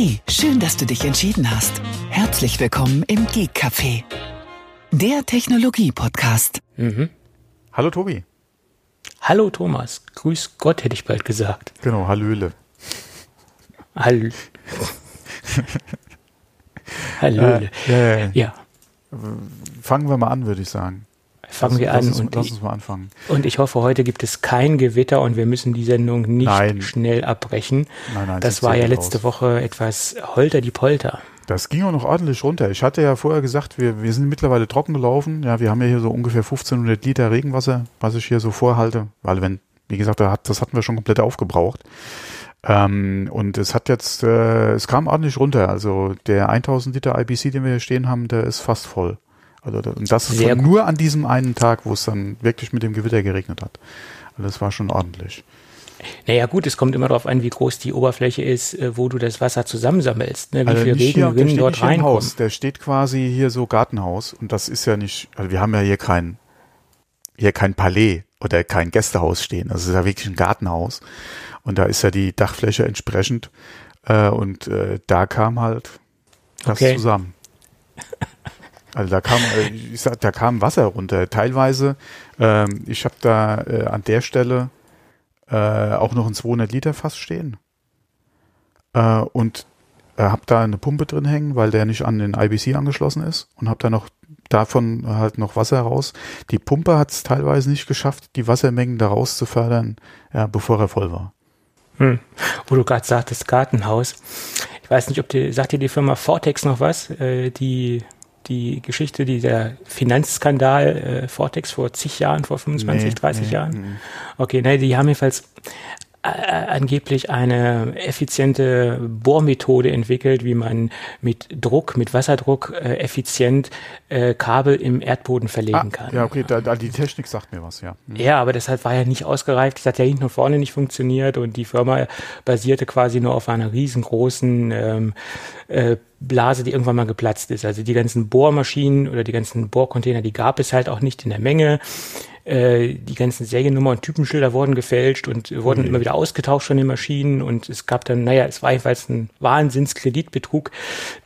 Hey, schön, dass du dich entschieden hast. Herzlich willkommen im Geek Café, der Technologie-Podcast. Mhm. Hallo Tobi. Hallo Thomas. Grüß Gott, hätte ich bald gesagt. Genau, Hallöle. Hall Hallöle. Äh, ja. Ja, Fangen wir mal an, würde ich sagen. Fangen wir an. Uns, und, lass ich, uns mal anfangen. und ich hoffe, heute gibt es kein Gewitter und wir müssen die Sendung nicht Nein. schnell abbrechen. Nein, nein, das war ja letzte aus. Woche etwas holter die Polter. Das ging auch noch ordentlich runter. Ich hatte ja vorher gesagt, wir, wir sind mittlerweile trocken gelaufen. Ja, wir haben ja hier so ungefähr 1500 Liter Regenwasser, was ich hier so vorhalte. Weil wenn, wie gesagt, das hatten wir schon komplett aufgebraucht. Ähm, und es hat jetzt, äh, es kam ordentlich runter. Also der 1000 Liter IBC, den wir hier stehen haben, der ist fast voll. Also und das gut. nur an diesem einen Tag, wo es dann wirklich mit dem Gewitter geregnet hat. Also das war schon ordentlich. Naja gut, es kommt immer darauf an, wie groß die Oberfläche ist, äh, wo du das Wasser zusammensammelst. Ne? Wie Also viel nicht hier, der Regenrinnen steht dort reinkommen. Haus. Der steht quasi hier so Gartenhaus und das ist ja nicht, also wir haben ja hier kein, hier kein Palais oder kein Gästehaus stehen. Das ist ja wirklich ein Gartenhaus und da ist ja die Dachfläche entsprechend äh, und äh, da kam halt das Okay. zusammen. Also da kam, äh, ich sag, da kam Wasser runter. Teilweise, ähm, ich habe da äh, an der Stelle äh, auch noch ein 200 Liter Fass stehen äh, und äh, habe da eine Pumpe drin hängen, weil der nicht an den IBC angeschlossen ist und habe da noch davon halt noch Wasser raus. Die Pumpe hat es teilweise nicht geschafft, die Wassermengen da raus zu fördern, ja, bevor er voll war. Hm. Wo du gerade sagtest, Gartenhaus. Ich weiß nicht, ob die, sagt dir die Firma Vortex noch was? Äh, die, die Geschichte, dieser Finanzskandal äh, Vortex vor zig Jahren, vor 25, Nee, 30 nee, Jahren? mhm. Okay, nein, die haben jedenfalls angeblich eine effiziente Bohrmethode entwickelt, wie man mit Druck, mit Wasserdruck äh, effizient äh, Kabel im Erdboden verlegen Ah, kann. ja, okay, da, da, die Technik sagt mir was, ja. Hm. Ja, aber das hat, war ja nicht ausgereift. Das hat ja hinten und vorne nicht funktioniert und die Firma basierte quasi nur auf einer riesengroßen ähm, äh, Blase, die irgendwann mal geplatzt ist. Also die ganzen Bohrmaschinen oder die ganzen Bohrcontainer, die gab es halt auch nicht in der Menge. Äh, die ganzen Seriennummer und Typenschilder wurden gefälscht und wurden immer wieder ausgetauscht von den Maschinen. Und es gab dann, naja, es war jedenfalls ein Wahnsinnskreditbetrug,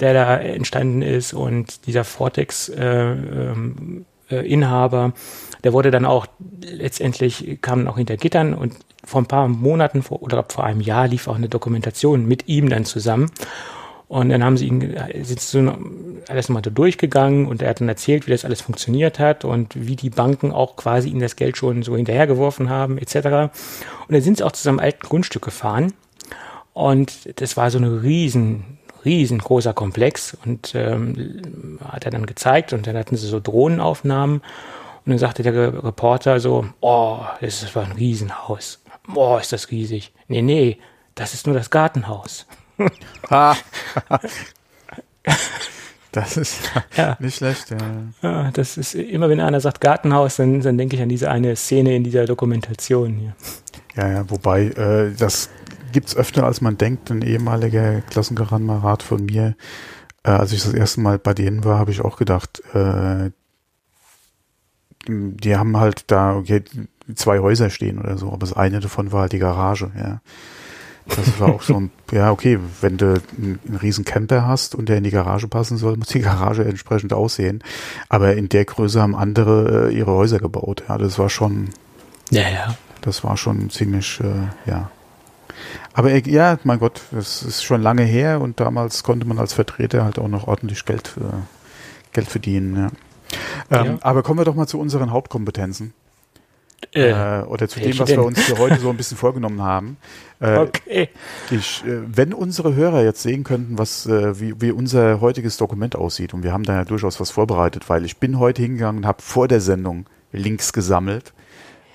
der da entstanden ist. Und dieser Vortex äh, ähm, äh, Inhaber, der wurde dann auch letztendlich kam dann auch hinter Gittern. Und vor ein paar Monaten vor, oder vor einem Jahr lief auch eine Dokumentation mit ihm dann zusammen. Und dann haben sie ihn, sind so alles nochmal so durchgegangen und er hat dann erzählt, wie das alles funktioniert hat und wie die Banken auch quasi ihm das Geld schon so hinterhergeworfen haben, etc. Und dann sind sie auch zu seinem alten Grundstück gefahren und das war so eine riesen, riesengroßer Komplex und ähm, hat er dann gezeigt und dann hatten sie so Drohnenaufnahmen und dann sagte der Re- Reporter so, oh, das ist ein Riesenhaus. Oh, ist das riesig. Nee, nee, das ist nur das Gartenhaus. Das ist Ja. nicht schlecht, ja. Ja, das ist immer, wenn einer sagt Gartenhaus, dann, dann denke ich an diese eine Szene in dieser Dokumentation hier. Ja, ja, wobei, äh, das gibt's öfter, als man denkt. Ein ehemaliger Klassenkamerad von mir, äh, als ich das erste Mal bei denen war, habe ich auch gedacht, äh, die haben halt da okay, zwei Häuser stehen oder so, aber das eine davon war halt die Garage, ja. Das war auch so ein, ja, okay, wenn du einen, einen riesen Camper hast und der in die Garage passen soll, muss die Garage entsprechend aussehen. Aber in der Größe haben andere äh, ihre Häuser gebaut. Ja, das war schon, Ja, ja. das war schon ziemlich, äh, ja. Aber äh, ja, mein Gott, das ist schon lange her und damals konnte man als Vertreter halt auch noch ordentlich Geld, äh, Geld verdienen. Ja. Ähm, Ja. Aber kommen wir doch mal zu unseren Hauptkompetenzen Äh, äh, oder zu dem, was wir uns für heute so ein bisschen vorgenommen haben. Äh, okay. ich, äh, wenn unsere Hörer jetzt sehen könnten, was, äh, wie, wie unser heutiges Dokument aussieht, und wir haben da ja durchaus was vorbereitet, weil ich bin heute hingegangen und habe vor der Sendung Links gesammelt.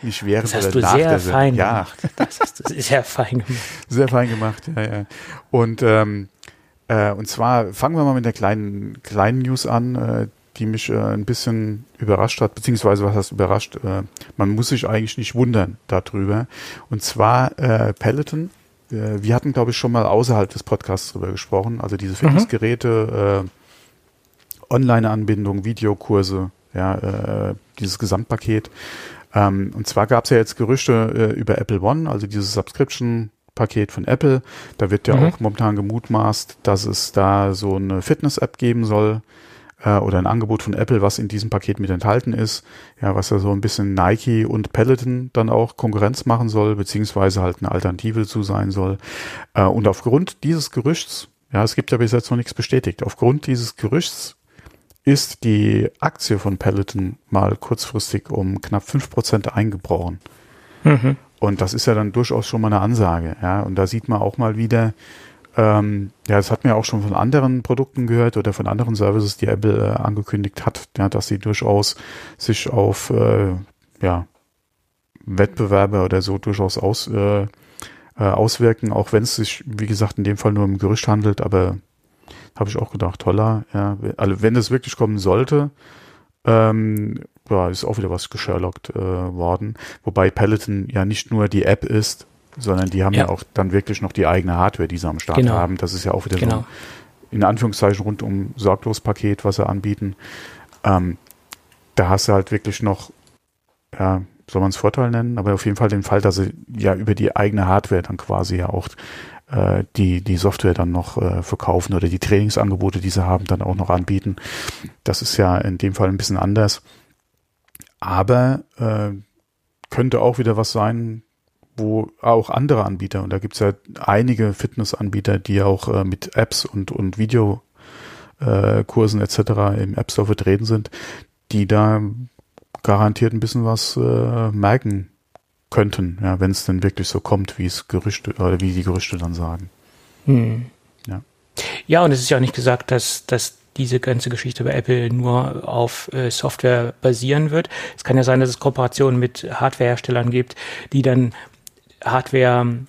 Nicht während Das hast oder du nach sehr der Sendung. fein Ja, gemacht. Das hast du sehr fein gemacht. sehr fein gemacht, ja, ja. Und, ähm, äh, und zwar fangen wir mal mit der kleinen, kleinen News an, die mich äh, ein bisschen überrascht hat, beziehungsweise was heißt überrascht? Äh, man muss sich eigentlich nicht wundern darüber. Und zwar äh, Peloton. Äh, wir hatten, glaube ich, schon mal außerhalb des Podcasts drüber gesprochen. Also diese Fitnessgeräte, äh, Online-Anbindung, Videokurse, ja, äh, dieses Gesamtpaket. Ähm, und zwar gab es ja jetzt Gerüchte äh, über Apple One, also dieses Subscription Softwarepaket von Apple. Da wird ja mhm. auch momentan gemutmaßt, dass es da so eine Fitness-App geben soll äh, oder ein Angebot von Apple, was in diesem Paket mit enthalten ist. Ja, was ja so ein bisschen Nike und Peloton dann auch Konkurrenz machen soll, beziehungsweise halt eine Alternative zu sein soll. Äh, und aufgrund dieses Gerüchts, ja, es gibt ja bis jetzt noch nichts bestätigt, aufgrund dieses Gerüchts ist die Aktie von Peloton mal kurzfristig um knapp fünf Prozent eingebrochen. Mhm. Und das ist ja dann durchaus schon mal eine Ansage. Ja, und da sieht man auch mal wieder, ähm, ja, das hat man ja auch schon von anderen Produkten gehört oder von anderen Services, die Apple äh, angekündigt hat, ja, dass sie durchaus sich auf äh, ja, Wettbewerbe oder so durchaus aus, äh, äh, auswirken, auch wenn es sich, wie gesagt, in dem Fall nur um Gerücht handelt, aber habe ich auch gedacht, toller, ja, also wenn es wirklich kommen sollte, ähm, ja, ist auch wieder was gesherlockt äh, worden. Wobei Peloton ja nicht nur die App ist, sondern die haben ja. ja auch dann wirklich noch die eigene Hardware, die sie am Start genau. haben. Das ist ja auch wieder genau. so ein, in Anführungszeichen rundum sorglos Paket, was sie anbieten. Ähm, da hast du halt wirklich noch, ja, soll man es Vorteil nennen, aber auf jeden Fall den Fall, dass sie ja über die eigene Hardware dann quasi ja auch äh, die, die Software dann noch äh, verkaufen oder die Trainingsangebote, die sie haben, dann auch noch anbieten. Das ist ja in dem Fall ein bisschen anders. Aber äh, könnte auch wieder was sein, wo auch andere Anbieter, und da gibt es ja einige Fitnessanbieter, die auch äh, mit Apps und, und Videokursen äh, etc. im App Store vertreten sind, die da garantiert ein bisschen was äh, merken könnten, ja, wenn es denn wirklich so kommt, wie es Gerüchte oder wie die Gerüchte dann sagen. Hm. Ja. ja, und es ist ja auch nicht gesagt, dass, dass diese ganze Geschichte bei Apple nur auf äh, Software basieren wird. Es kann ja sein, dass es Kooperationen mit Hardwareherstellern gibt, die dann Hardware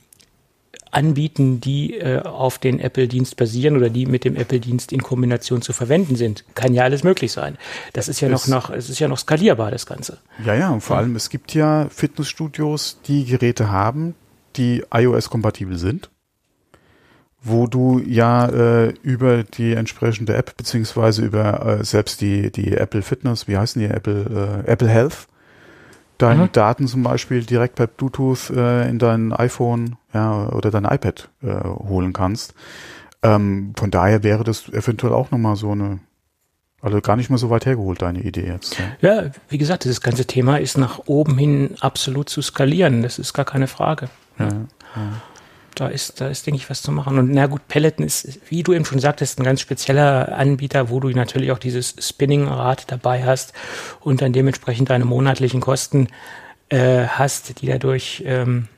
anbieten, die äh, auf den Apple-Dienst basieren oder die mit dem Apple-Dienst in Kombination zu verwenden sind. Kann ja alles möglich sein. Das ist ja noch, noch, es ist ja noch skalierbar, das Ganze. Ja, ja, und vor allem, es gibt ja Fitnessstudios, die Geräte haben, die iOS-kompatibel sind, wo du ja äh, über die entsprechende App beziehungsweise über äh, selbst die, die Apple Fitness, wie heißen die, Apple, äh, Apple Health, deine mhm. Daten zum Beispiel direkt per Bluetooth äh, in dein iPhone ja, oder dein iPad äh, holen kannst. Ähm, von daher wäre das eventuell auch nochmal so eine, also gar nicht mal so weit hergeholt, deine Idee jetzt. Ja. ja, wie gesagt, dieses ganze Thema ist nach oben hin absolut zu skalieren. Das ist gar keine Frage. Ja, ja da ist, da ist, denke ich, was zu machen. Und na gut, Peloton ist, wie du eben schon sagtest, ein ganz spezieller Anbieter, wo du natürlich auch dieses Spinning-Rad dabei hast und dann dementsprechend deine monatlichen Kosten äh, hast, die dadurch ähm,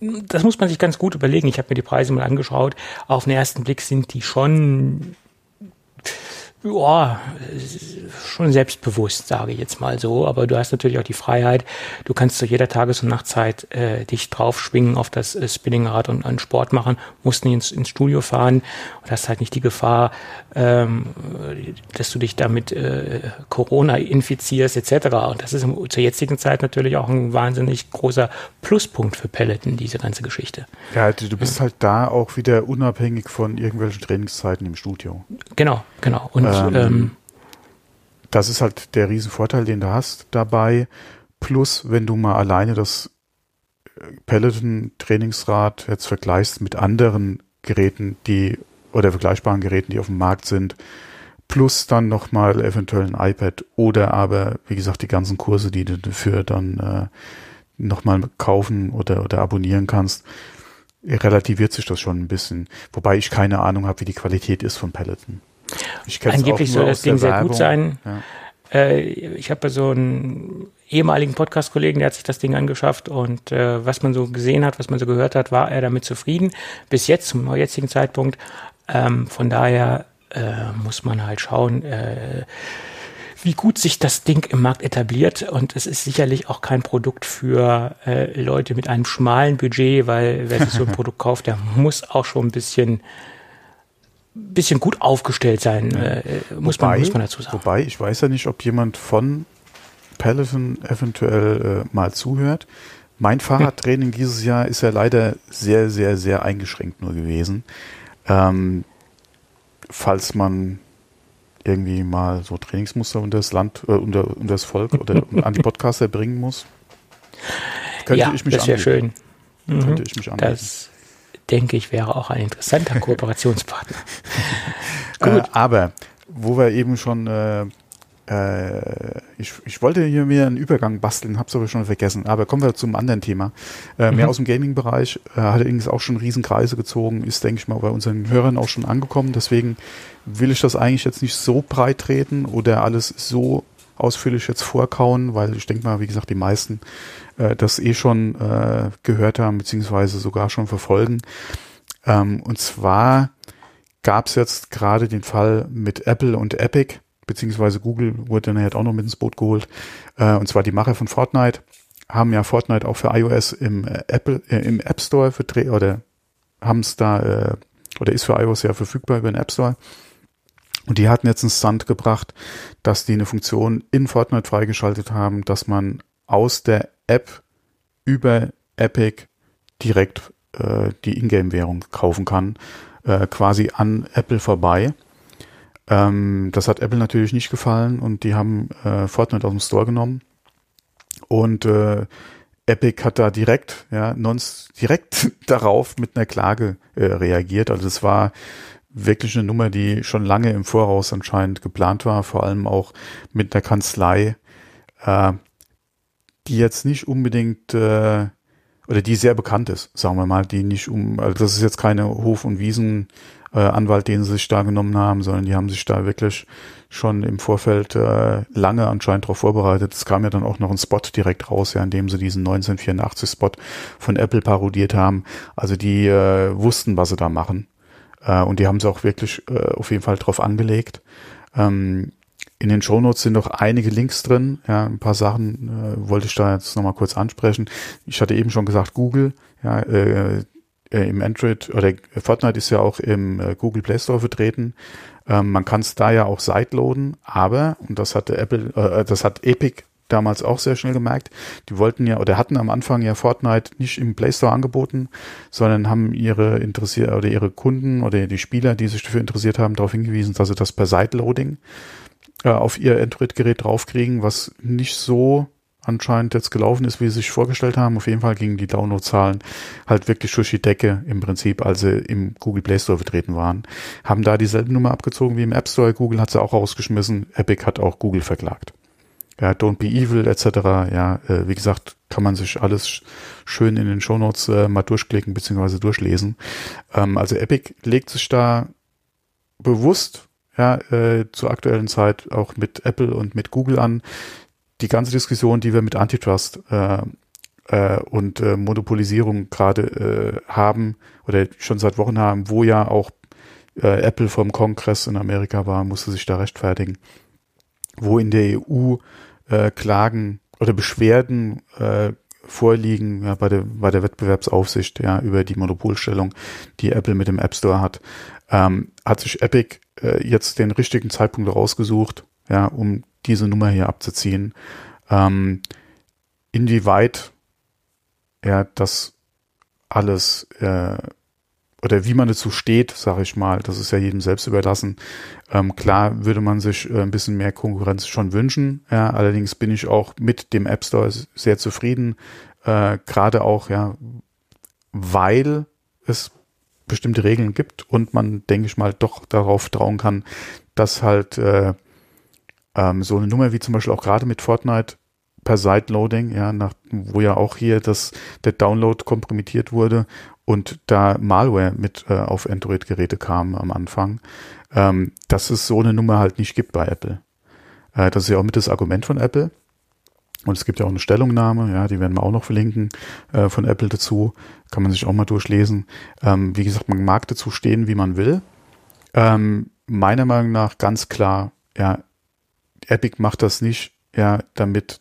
das muss man sich ganz gut überlegen. Ich habe mir die Preise mal angeschaut. Auf den ersten Blick sind die schon ja, schon selbstbewusst, sage ich jetzt mal so. Aber du hast natürlich auch die Freiheit. Du kannst zu jeder Tages- und Nachtzeit äh, dich draufschwingen auf das äh, Spinningrad und einen Sport machen, musst nicht ins, ins Studio fahren und hast halt nicht die Gefahr, ähm, dass du dich damit äh, Corona infizierst etc. Und das ist im, zur jetzigen Zeit natürlich auch ein wahnsinnig großer Pluspunkt für Peloton, diese ganze Geschichte. Ja, du bist ja. halt da auch wieder unabhängig von irgendwelchen Trainingszeiten im Studio. Genau, genau. Und ähm, ähm, das ist halt der Riesenvorteil, den du hast dabei. Plus, wenn du mal alleine das äh, Peloton-Trainingsrad jetzt vergleichst mit anderen Geräten, die oder vergleichbaren Geräten, die auf dem Markt sind, plus dann nochmal eventuell ein iPad oder aber, wie gesagt, die ganzen Kurse, die du dafür dann äh, nochmal kaufen oder, oder abonnieren kannst, relativiert sich das schon ein bisschen. Wobei ich keine Ahnung habe, wie die Qualität ist von Peloton. Angeblich soll das Ding sehr Werbung. gut sein. Ja. Äh, ich habe so einen ehemaligen Podcast-Kollegen, der hat sich das Ding angeschafft und äh, was man so gesehen hat, was man so gehört hat, war er damit zufrieden. Bis jetzt, zum jetzigen Zeitpunkt. Ähm, von daher äh, muss man halt schauen, äh, wie gut sich das Ding im Markt etabliert. Und es ist sicherlich auch kein Produkt für äh, Leute mit einem schmalen Budget, weil wer sich so ein Produkt kauft, der muss auch schon ein bisschen bisschen gut aufgestellt sein, ja. äh, muss, wobei, man, muss man dazu sagen. Wobei, ich weiß ja nicht, ob jemand von Peloton eventuell äh, mal zuhört. Mein Fahrradtraining dieses Jahr ist ja leider sehr, sehr, sehr eingeschränkt nur gewesen. Ähm, falls man irgendwie mal so Trainingsmuster unter das Land, äh, unter, unter das Volk oder an die Podcaster bringen muss, könnte ja, ich mich das wäre schön. Könnte mhm. ich mich anbieten. Das denke ich, wäre auch ein interessanter Kooperationspartner. Gut. Äh, aber wo wir eben schon äh, äh, ich, ich wollte hier mir einen Übergang basteln, hab's aber schon vergessen. Aber kommen wir zum anderen Thema. Äh, mhm. Mehr aus dem Gaming-Bereich, äh, hat allerdings auch schon Riesenkreise gezogen, ist, denke ich mal, bei unseren Hörern auch schon angekommen. Deswegen will ich das eigentlich jetzt nicht so breit treten oder alles so ausführlich jetzt vorkauen, weil ich denke mal, wie gesagt, die meisten äh, das eh schon äh, gehört haben, beziehungsweise sogar schon verfolgen. Ähm, und zwar gab es jetzt gerade den Fall mit Apple und Epic, beziehungsweise Google wurde dann halt auch noch mit ins Boot geholt. Äh, und zwar die Macher von Fortnite haben ja Fortnite auch für iOS im äh, Apple äh, im App Store vertreten oder haben es da äh, oder ist für iOS ja verfügbar über den App Store. Und die hatten jetzt einen Stunt gebracht, dass die eine Funktion in Fortnite freigeschaltet haben, dass man aus der App über Epic direkt äh, die Ingame-Währung kaufen kann, äh, quasi an Apple vorbei. Ähm, das hat Apple natürlich nicht gefallen und die haben äh, Fortnite aus dem Store genommen. Und äh, Epic hat da direkt, ja, nons direkt darauf mit einer Klage äh, reagiert. Also es war wirklich eine Nummer, die schon lange im Voraus anscheinend geplant war, vor allem auch mit einer Kanzlei, äh, die jetzt nicht unbedingt äh, oder die sehr bekannt ist, sagen wir mal, die nicht um, also das ist jetzt keine Hof- und Wiesen äh, den sie sich da genommen haben, sondern die haben sich da wirklich schon im Vorfeld äh, lange anscheinend darauf vorbereitet. Es kam ja dann auch noch ein Spot direkt raus, ja, in dem sie diesen 1984 Spot von Apple parodiert haben. Also die äh, wussten, was sie da machen. Äh, und die haben sie auch wirklich äh, auf jeden Fall drauf angelegt. Ähm, in den Shownotes sind noch einige Links drin. Ja, ein paar Sachen äh, wollte ich da jetzt nochmal kurz ansprechen. Ich hatte eben schon gesagt, Google, ja, äh, äh, im Android oder Fortnite ist ja auch im äh, Google Play Store vertreten. Ähm, man kann es da ja auch sideloaden, aber, und das hatte Apple, äh, das hat Epic damals auch sehr schnell gemerkt. Die wollten ja oder hatten am Anfang ja Fortnite nicht im Play Store angeboten, sondern haben ihre interessiert oder ihre Kunden oder die Spieler, die sich dafür interessiert haben, darauf hingewiesen, dass sie das per Sideloading auf ihr Android-Gerät draufkriegen, was nicht so anscheinend jetzt gelaufen ist, wie sie sich vorgestellt haben. Auf jeden Fall gingen die Downloadzahlen halt wirklich durch die Decke im Prinzip, als sie im Google Play Store vertreten waren. Haben da dieselbe Nummer abgezogen wie im App Store. Google hat sie auch rausgeschmissen. Epic hat auch Google verklagt. Ja, Don't Be Evil etc. Ja, äh, wie gesagt, kann man sich alles schön in den Shownotes äh, mal durchklicken bzw. durchlesen. Ähm, also Epic legt sich da bewusst ja, äh, zur aktuellen Zeit auch mit Apple und mit Google an. Die ganze Diskussion, die wir mit Antitrust äh, äh, und äh, Monopolisierung gerade äh, haben oder schon seit Wochen haben, wo ja auch äh, Apple vom Kongress in Amerika war, musste sich da rechtfertigen, wo in der EU äh, Klagen oder Beschwerden äh, vorliegen ja, bei, der, bei der Wettbewerbsaufsicht ja, über die Monopolstellung, die Apple mit dem App Store hat, ähm, hat sich Epic äh, jetzt den richtigen Zeitpunkt rausgesucht, ja, um diese Nummer hier abzuziehen. Ähm, inwieweit ja das alles äh, oder wie man dazu steht, sage ich mal, das ist ja jedem selbst überlassen. Ähm, klar würde man sich äh, ein bisschen mehr Konkurrenz schon wünschen. Ja, allerdings bin ich auch mit dem App Store sehr zufrieden, äh, gerade auch ja, weil es bestimmte Regeln gibt und man, denke ich mal, doch darauf trauen kann, dass halt äh, ähm, so eine Nummer wie zum Beispiel auch gerade mit Fortnite per Sideloading, ja, nach, wo ja auch hier das, der Download kompromittiert wurde und da Malware mit äh, auf Android-Geräte kam am Anfang, ähm, dass es so eine Nummer halt nicht gibt bei Apple. Äh, das ist ja auch mit das Argument von Apple. Und es gibt ja auch eine Stellungnahme, ja, die werden wir auch noch verlinken äh, von Apple dazu. Kann man sich auch mal durchlesen. Ähm, wie gesagt, man mag dazu stehen, wie man will. Ähm, meiner Meinung nach ganz klar, ja, Epic macht das nicht, ja, damit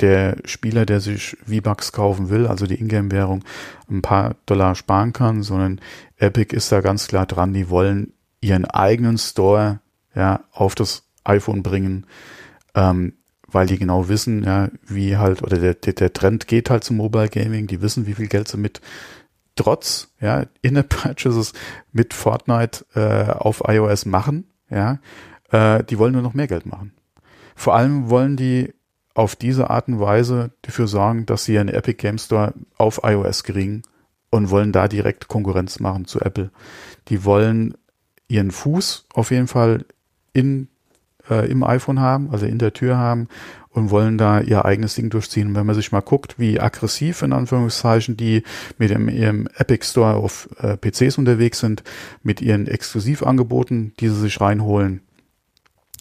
der Spieler, der sich V-Bucks kaufen will, also die Ingame-Währung, ein paar Dollar sparen kann, sondern Epic ist da ganz klar dran, die wollen ihren eigenen Store ja auf das iPhone bringen. Ähm, weil die genau wissen, ja, wie halt, oder der, der, Trend geht halt zum Mobile Gaming, die wissen, wie viel Geld sie mit trotz, ja, In-App-Purchases mit Fortnite äh, auf iOS machen, ja, äh, die wollen nur noch mehr Geld machen. Vor allem wollen die auf diese Art und Weise dafür sorgen, dass sie einen Epic Game Store auf iOS kriegen und wollen da direkt Konkurrenz machen zu Apple. Die wollen ihren Fuß auf jeden Fall in, äh, im iPhone haben, also in der Tür haben und wollen da ihr eigenes Ding durchziehen. Und wenn man sich mal guckt, wie aggressiv in Anführungszeichen die mit dem, ihrem Epic Store auf äh, PCs unterwegs sind, mit ihren Exklusivangeboten, die sie sich reinholen,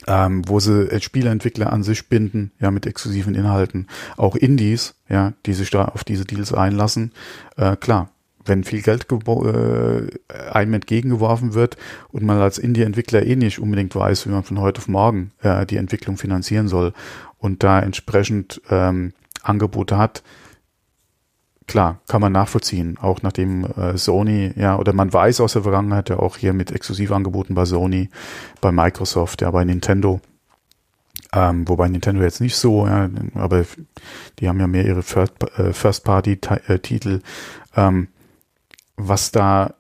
ähm, wo sie äh, Spieleentwickler an sich binden, ja, mit exklusiven Inhalten, auch Indies, ja, die sich da auf diese Deals einlassen, äh, klar, wenn viel Geld äh, einem entgegengeworfen wird und man als Indie-Entwickler eh nicht unbedingt weiß, wie man von heute auf morgen äh, die Entwicklung finanzieren soll und da entsprechend ähm, Angebote hat, klar, kann man nachvollziehen, auch nachdem äh, Sony, ja, oder man weiß aus der Vergangenheit ja auch hier mit Exklusivangeboten bei Sony, bei Microsoft, ja, bei Nintendo, ähm, wobei Nintendo jetzt nicht so, ja, aber die haben ja mehr ihre äh, First-Party-Titel, ähm, was da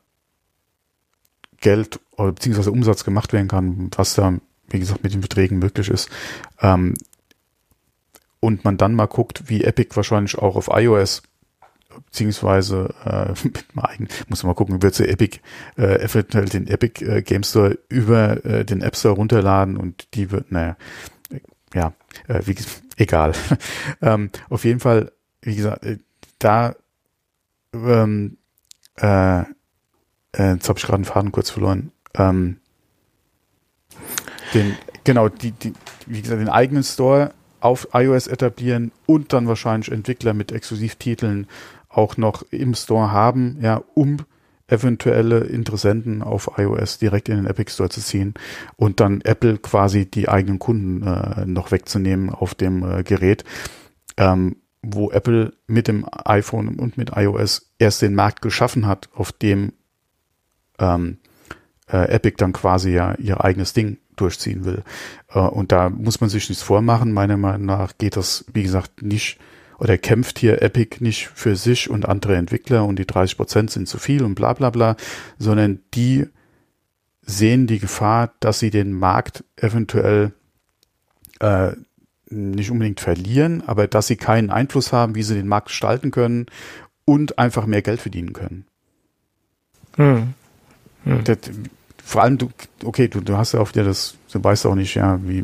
Geld oder beziehungsweise Umsatz gemacht werden kann, was da, wie gesagt, mit den Verträgen möglich ist. Ähm, und man dann mal guckt, wie Epic wahrscheinlich auch auf iOS beziehungsweise äh, eigen, muss man mal gucken, wird sie Epic äh, eventuell den Epic äh, Game Store über äh, den App Store runterladen und die wird, naja, ja, äh, wie egal. ähm, auf jeden Fall, wie gesagt, äh, da ähm, äh, äh, jetzt habe ich gerade einen Faden kurz verloren. Ähm, den, genau, die, die, wie gesagt, den eigenen Store auf iOS etablieren und dann wahrscheinlich Entwickler mit Exklusivtiteln auch noch im Store haben, ja, um eventuelle Interessenten auf iOS direkt in den Epic Store zu ziehen und dann Apple quasi die eigenen Kunden äh, noch wegzunehmen auf dem äh, Gerät. Ähm, wo Apple mit dem iPhone und mit iOS erst den Markt geschaffen hat, auf dem ähm, äh, Epic dann quasi ja ihr eigenes Ding durchziehen will. Äh, und da muss man sich nichts vormachen. Meiner Meinung nach geht das, wie gesagt, nicht oder kämpft hier Epic nicht für sich und andere Entwickler und die 30 Prozent sind zu viel und bla bla bla, sondern die sehen die Gefahr, dass sie den Markt eventuell äh, nicht unbedingt verlieren, aber dass sie keinen Einfluss haben, wie sie den Markt gestalten können und einfach mehr Geld verdienen können. Hm. Hm. Das, vor allem du, okay, du, du hast ja auch wieder das, du weißt auch nicht, ja, wie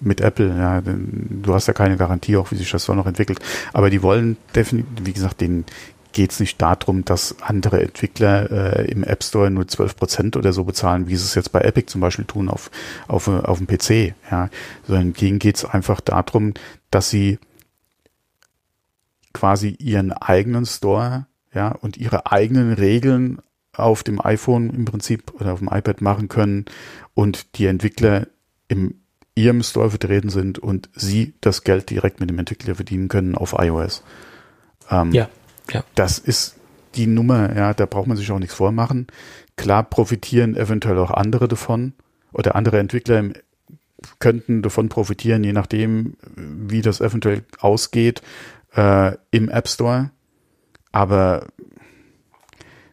mit Apple, ja, du hast ja keine Garantie auch, wie sich das so noch entwickelt. Aber die wollen definitiv, wie gesagt, den geht es nicht darum, dass andere Entwickler äh, im App Store nur 12 Prozent oder so bezahlen, wie sie es jetzt bei Epic zum Beispiel tun auf, auf, auf dem PC, ja, sondern hingegen geht es einfach darum, dass sie quasi ihren eigenen Store, ja, und ihre eigenen Regeln auf dem iPhone im Prinzip oder auf dem iPad machen können und die Entwickler im ihrem Store vertreten sind und sie das Geld direkt mit dem Entwickler verdienen können auf iOS. Ähm, ja. Ja. Das ist die Nummer, ja, da braucht man sich auch nichts vormachen. Klar profitieren eventuell auch andere davon oder andere Entwickler könnten davon profitieren, je nachdem, wie das eventuell ausgeht äh, im App Store. Aber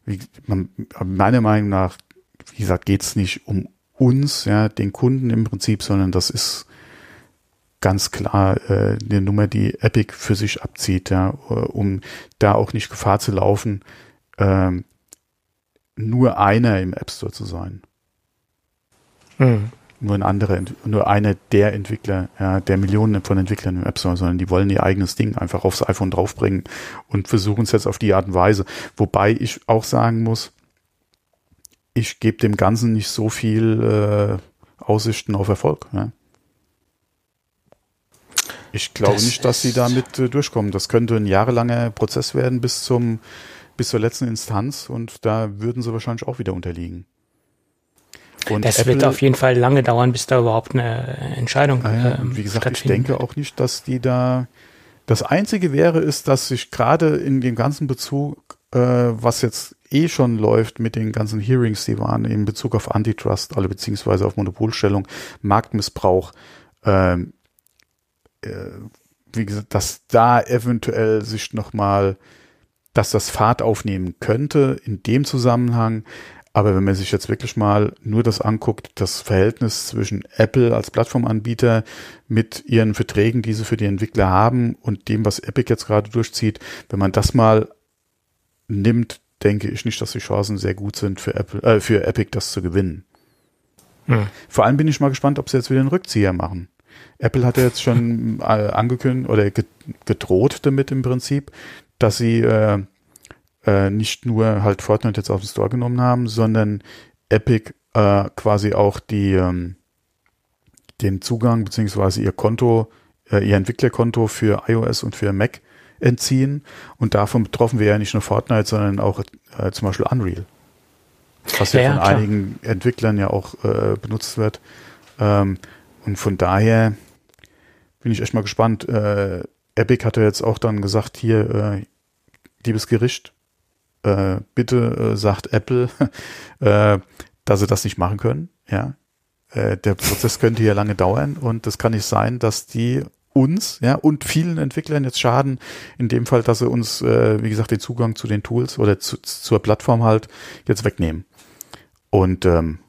wie, man, meiner Meinung nach, wie gesagt, geht es nicht um uns, ja, den Kunden im Prinzip, sondern das ist ganz klar äh, eine Nummer, die Epic für sich abzieht, ja, äh, um da auch nicht Gefahr zu laufen, ähm, nur einer im App Store zu sein. Mhm. Nur ein anderer, nur einer der Entwickler, ja, der Millionen von Entwicklern im App Store, sondern die wollen ihr eigenes Ding einfach aufs iPhone draufbringen und versuchen es jetzt auf die Art und Weise. Wobei ich auch sagen muss, ich gebe dem Ganzen nicht so viel äh, Aussichten auf Erfolg. Ja. Ich glaube das nicht, dass sie damit äh, durchkommen. Das könnte ein jahrelanger Prozess werden bis zum bis zur letzten Instanz und da würden sie wahrscheinlich auch wieder unterliegen. Und das Apple, wird auf jeden Fall lange dauern, bis da überhaupt eine Entscheidung äh, Wie gesagt, ich denke auch nicht, dass die da. Das Einzige wäre, ist, dass sich gerade in dem ganzen Bezug, äh, was jetzt eh schon läuft mit den ganzen Hearings, die waren in Bezug auf Antitrust, alle beziehungsweise auf Monopolstellung, Marktmissbrauch, ähm, äh, wie gesagt, dass da eventuell sich nochmal, dass das Fahrt aufnehmen könnte in dem Zusammenhang. Aber wenn man sich jetzt wirklich mal nur das anguckt, das Verhältnis zwischen Apple als Plattformanbieter mit ihren Verträgen, die sie für die Entwickler haben und dem, was Epic jetzt gerade durchzieht, wenn man das mal nimmt, denke ich nicht, dass die Chancen sehr gut sind für Apple, äh, für Epic das zu gewinnen. Hm. Vor allem bin ich mal gespannt, ob sie jetzt wieder einen Rückzieher machen. Apple hat ja jetzt schon äh, angekündigt oder gedroht damit im Prinzip, dass sie äh, äh, nicht nur halt Fortnite jetzt auf den Store genommen haben, sondern Epic äh, quasi auch die ähm, den Zugang beziehungsweise ihr Konto, äh, ihr Entwicklerkonto für iOS und für Mac entziehen. Und davon betroffen wäre ja nicht nur Fortnite, sondern auch äh, zum Beispiel Unreal. Was ja, ja von klar. einigen Entwicklern ja auch äh, benutzt wird. Ähm, und von daher bin ich echt mal gespannt. Äh, Epic hatte jetzt auch dann gesagt, hier, äh, liebes Gericht, äh, bitte äh, sagt Apple, äh, dass sie das nicht machen können. Ja, äh, der Prozess könnte hier lange dauern und es kann nicht sein, dass die uns ja und vielen Entwicklern jetzt schaden, in dem Fall, dass sie uns, äh, wie gesagt, den Zugang zu den Tools oder zu, zur Plattform halt jetzt wegnehmen. Und ähm,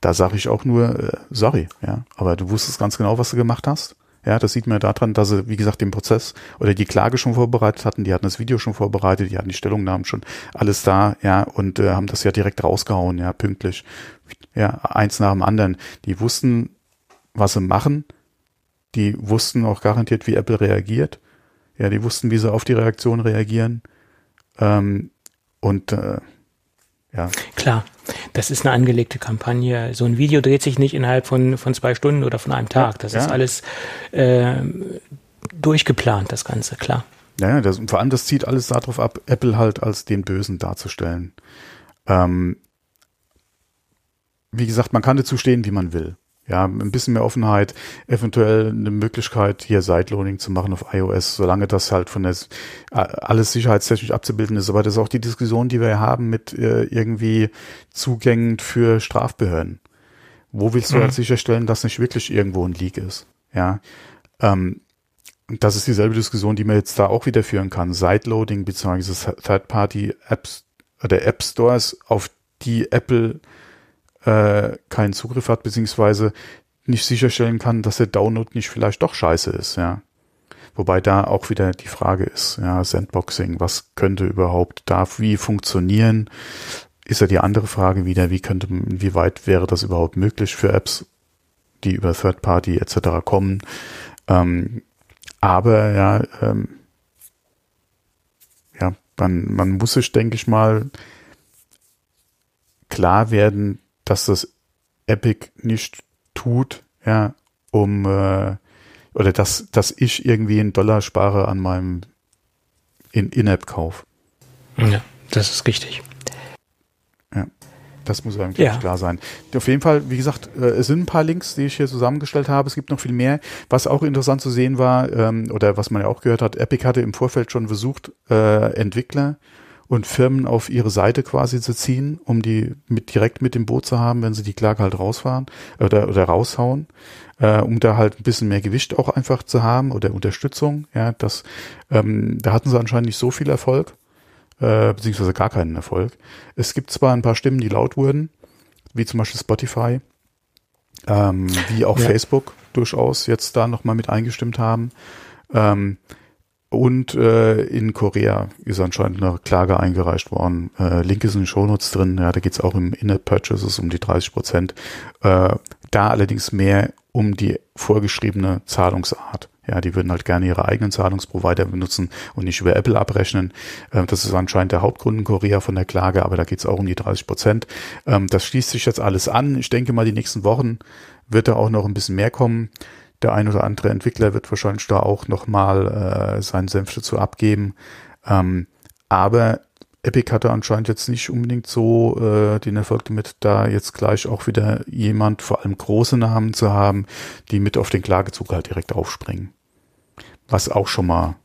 da sage ich auch nur, äh, sorry, ja, aber du wusstest ganz genau, was du gemacht hast. Ja, das sieht man ja daran, dass sie, wie gesagt, den Prozess oder die Klage schon vorbereitet hatten, die hatten das Video schon vorbereitet, die hatten die Stellungnahmen schon alles da, ja, und äh, haben das ja direkt rausgehauen, ja, pünktlich. Ja, eins nach dem anderen. Die wussten, was sie machen. Die wussten auch garantiert, wie Apple reagiert. Ja, die wussten, wie sie auf die Reaktion reagieren. Ähm, und äh, ja. Klar, das ist eine angelegte Kampagne. So ein Video dreht sich nicht innerhalb von, von zwei Stunden oder von einem Tag. Das ja. ist alles äh, durchgeplant, das Ganze, klar. Ja, das, vor allem das zieht alles darauf ab, Apple halt als den Bösen darzustellen. Ähm, wie gesagt, man kann dazu stehen, wie man will ja, ein bisschen mehr Offenheit, eventuell eine Möglichkeit, hier Sideloading zu machen auf iOS, solange das halt von der alles sicherheitstechnisch abzubilden ist. Aber das ist auch die Diskussion, die wir haben mit äh, irgendwie Zugängen für Strafbehörden. Wo willst du mhm. halt sicherstellen, dass nicht wirklich irgendwo ein Leak ist? Ja. Ähm, das ist dieselbe Diskussion, die man jetzt da auch wieder führen kann. Sideloading bzw. Third-Party-Apps oder App Stores, auf die Apple äh, keinen Zugriff hat, beziehungsweise nicht sicherstellen kann, dass der Download nicht vielleicht doch scheiße ist, ja. Wobei da auch wieder die Frage ist, ja, Sandboxing, was könnte überhaupt da wie funktionieren? Ist ja die andere Frage wieder, wie könnte, wie weit wäre das überhaupt möglich für Apps, die über Third Party etc. kommen? Ähm, aber ja, ähm, ja, man, man muss sich, denke ich mal, klar werden, dass das Epic nicht tut, ja, um äh, oder dass, dass ich irgendwie einen Dollar spare an meinem In-App-Kauf. ja, das ist richtig. Ja, das muss eigentlich ja. klar sein. Auf jeden Fall, wie gesagt, äh, es sind ein paar Links, die ich hier zusammengestellt habe. Es gibt noch viel mehr. Was auch interessant zu sehen war, ähm, oder was man ja auch gehört hat, Epic hatte im Vorfeld schon versucht, äh, Entwickler und Firmen auf ihre Seite quasi zu ziehen, um die mit direkt mit dem Boot zu haben, wenn sie die Klage halt rausfahren oder, oder raushauen, äh, um da halt ein bisschen mehr Gewicht auch einfach zu haben oder Unterstützung. Ja, das, ähm, da hatten sie anscheinend nicht so viel Erfolg, äh, beziehungsweise gar keinen Erfolg. Es gibt zwar ein paar Stimmen, die laut wurden, wie zum Beispiel Spotify, ähm, wie auch ja. Facebook durchaus jetzt da nochmal mit eingestimmt haben. Ähm, und äh, in Korea ist anscheinend eine Klage eingereicht worden. Äh, Link ist in den Shownotes drin. Ja, da geht's auch im In-App-Purchases um die 30 Prozent. Äh, da allerdings mehr um die vorgeschriebene Zahlungsart. Ja, die würden halt gerne ihre eigenen Zahlungsprovider benutzen und nicht über Apple abrechnen. Ähm, das ist anscheinend der Hauptgrund in Korea von der Klage, aber da geht's auch um die 30 Prozent. Ähm, das schließt sich jetzt alles an. Ich denke mal, die nächsten Wochen wird da auch noch ein bisschen mehr kommen der ein oder andere Entwickler wird wahrscheinlich da auch nochmal äh, seinen Senf dazu abgeben. Ähm, aber Epic hatte anscheinend jetzt nicht unbedingt so äh, den Erfolg damit, da jetzt gleich auch wieder jemand, vor allem große Namen zu haben, die mit auf den Klagezug halt direkt aufspringen. Was auch schon mal,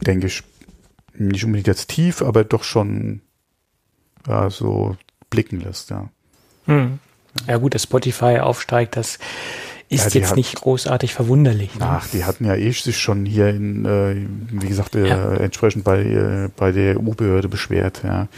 denke ich, nicht unbedingt jetzt tief, aber doch schon ja, so blicken lässt, ja. Hm. Ja gut, dass Spotify aufsteigt, das ist ja, jetzt hat, nicht großartig verwunderlich. Ne? Ach, die hatten ja eh sich schon hier in, äh, wie gesagt, äh, ja. entsprechend bei, äh, bei der EU-Behörde beschwert, ja.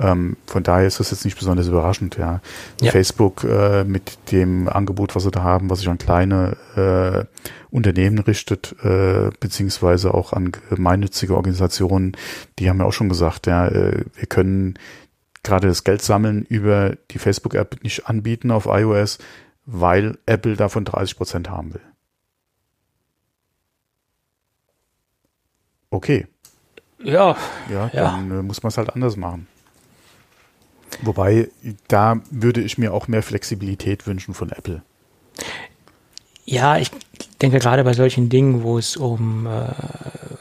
Ähm, von daher ist das jetzt nicht besonders überraschend, ja. Ja. Facebook äh, mit dem Angebot, was sie da haben, was sich an kleine äh, Unternehmen richtet, äh, beziehungsweise auch an gemeinnützige Organisationen, die haben ja auch schon gesagt, ja, äh, wir können gerade das Geld sammeln über die Facebook-App nicht anbieten auf iOS, weil Apple davon 30 Prozent haben will. Okay, Ja, ja, Ja. dann äh, muss man es halt anders machen. Wobei, da würde ich mir auch mehr Flexibilität wünschen von Apple. ja, ich denke gerade bei solchen Dingen, wo es um äh,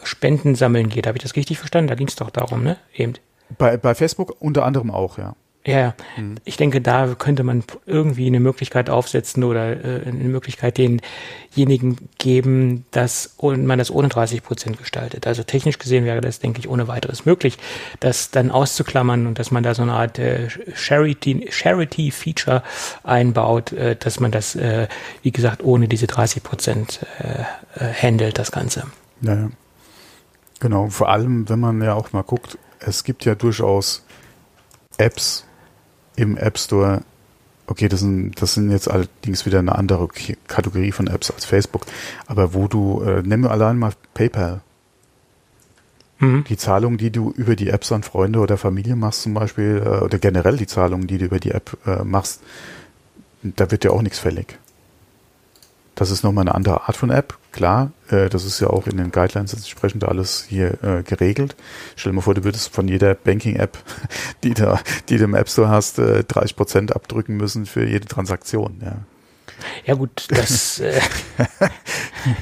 Spenden sammeln geht, habe ich das richtig verstanden? Da ging es doch darum, ne? Eben. Bei, bei Facebook unter anderem auch, ja. Ja, ja. Mhm. ich denke, da könnte man irgendwie eine Möglichkeit aufsetzen oder äh, eine Möglichkeit denjenigen geben, dass man das ohne 30 Prozent gestaltet. Also technisch gesehen wäre das, denke ich, ohne weiteres möglich, das dann auszuklammern und dass man da so eine Art äh, Charity, Charity-Feature einbaut, äh, dass man das, äh, wie gesagt, ohne diese 30 Prozent äh, äh, handelt, das Ganze. Naja. Genau, vor allem, wenn man ja auch mal guckt, es gibt ja durchaus Apps im App Store. Okay, das sind, das sind jetzt allerdings wieder eine andere Kategorie von Apps als Facebook. Aber wo du, äh, nimm allein mal PayPal. Mhm. Die Zahlungen, die du über die Apps an Freunde oder Familie machst zum Beispiel, äh, oder generell die Zahlungen, die du über die App äh, machst, da wird ja auch nichts fällig. Das ist nochmal eine andere Art von App, klar. Äh, das ist ja auch in den Guidelines entsprechend alles hier äh, geregelt. Stell dir mal vor, du würdest von jeder Banking-App, die, da, die du im App Store hast, äh, 30 Prozent abdrücken müssen für jede Transaktion. Ja. Ja gut, das äh,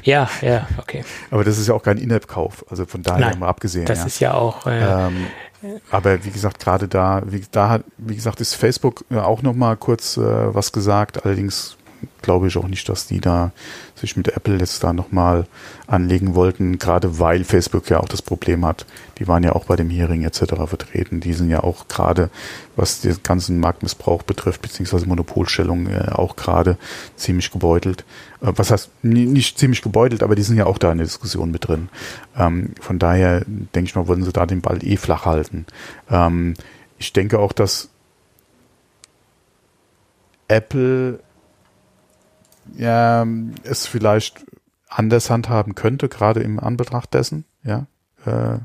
ja, ja, okay. Aber das ist ja auch kein In-App-Kauf. Also von daher Nein, mal abgesehen. Das ja. ist ja auch äh, Ähm, aber wie gesagt, gerade da, wie, da hat, wie gesagt, ist Facebook ja auch noch mal kurz äh, was gesagt. Allerdings glaube ich auch nicht, dass die da sich mit Apple jetzt da noch mal anlegen wollten, gerade weil Facebook ja auch das Problem hat. Die waren ja auch bei dem Hearing etc. vertreten. Die sind ja auch gerade, was den ganzen Marktmissbrauch betrifft, beziehungsweise Monopolstellung, äh, auch gerade ziemlich gebeutelt. Äh, was heißt, ni- nicht ziemlich gebeutelt, aber die sind ja auch da in der Diskussion mit drin. Ähm, von daher denke ich mal, wollen sie da den Ball eh flach halten. Ähm, ich denke auch, dass Apple ja, es vielleicht anders handhaben könnte, gerade im Anbetracht dessen, ja. Äh,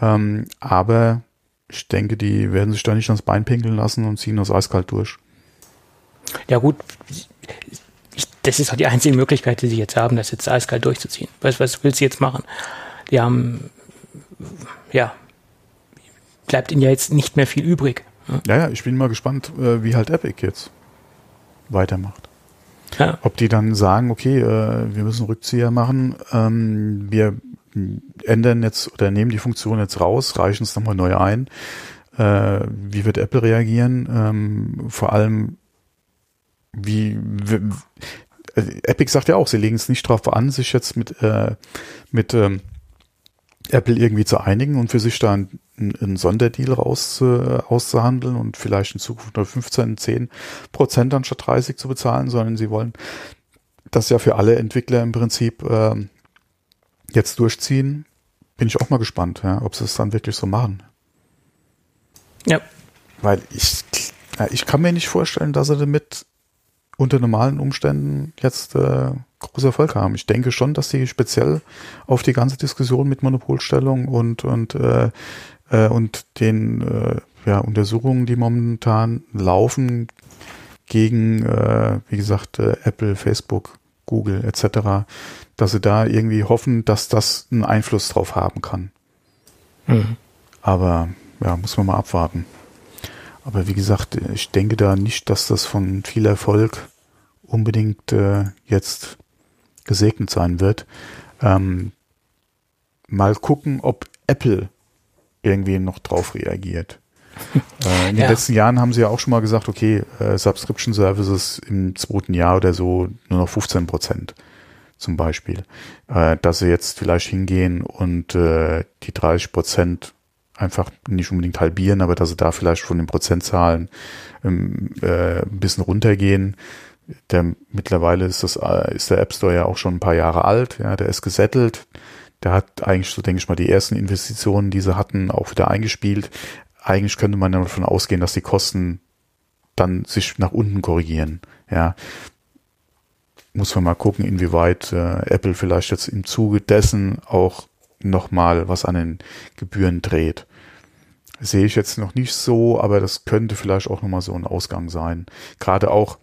ähm, aber ich denke, die werden sich da nicht ans Bein pinkeln lassen und ziehen das eiskalt durch. Ja gut, das ist auch die einzige Möglichkeit, die sie jetzt haben, das jetzt eiskalt durchzuziehen. Was, was willst du jetzt machen? Die haben, ja, bleibt ihnen ja jetzt nicht mehr viel übrig. Ja, ja, ich bin mal gespannt, äh, wie halt Epic jetzt weitermacht. Ja, Ob die dann sagen, okay, äh, wir müssen Rückzieher machen, ähm, wir ändern jetzt oder nehmen die Funktion jetzt raus, reichen es nochmal neu ein. Äh, wie wird Apple reagieren? Ähm, vor allem, wie, wie äh, Epic sagt ja auch, sie legen es nicht drauf an, sich jetzt mit, äh, mit ähm, Apple irgendwie zu einigen und für sich da einen, einen Sonderdeal raus äh, auszuhandeln und vielleicht in Zukunft nur 15, 10 Prozent anstatt 30 zu bezahlen, sondern sie wollen das ja für alle Entwickler im Prinzip ähm, jetzt durchziehen. Bin ich auch mal gespannt, ja, ob sie es dann wirklich so machen. ja, Weil ich, ich kann mir nicht vorstellen, dass sie damit unter normalen Umständen jetzt äh, großer Erfolg haben. Ich denke schon, dass sie speziell auf die ganze Diskussion mit Monopolstellung und und äh, äh, und den äh, ja, Untersuchungen, die momentan laufen gegen, äh, wie gesagt, äh, Apple, Facebook, Google etc., dass sie da irgendwie hoffen, dass das einen Einfluss drauf haben kann. mhm. Aber ja, muss man mal abwarten. Aber wie gesagt, ich denke da nicht, dass das von viel Erfolg unbedingt äh, jetzt gesegnet sein wird. Ähm, mal gucken, ob Apple irgendwie noch drauf reagiert. äh, in den Ja. letzten Jahren haben sie ja auch schon mal gesagt, okay, äh, Subscription Services im zweiten Jahr oder so nur noch 15 Prozent zum Beispiel. Äh, dass sie jetzt vielleicht hingehen und die 30 Prozent einfach nicht unbedingt halbieren, aber dass sie da vielleicht von den Prozentzahlen ähm, äh, ein bisschen runtergehen. Der, mittlerweile ist das, ist der App Store ja auch schon ein paar Jahre alt, ja, der ist gesettelt. Der hat eigentlich, so denke ich mal, die ersten Investitionen, die sie hatten, auch wieder eingespielt. eigentlich könnte man davon ausgehen, dass die Kosten dann sich nach unten korrigieren. Ja, muss man mal gucken, inwieweit äh, Apple vielleicht jetzt im Zuge dessen auch nochmal was an den Gebühren dreht. Sehe ich jetzt noch nicht so, aber das könnte vielleicht auch nochmal so ein Ausgang sein. Gerade auch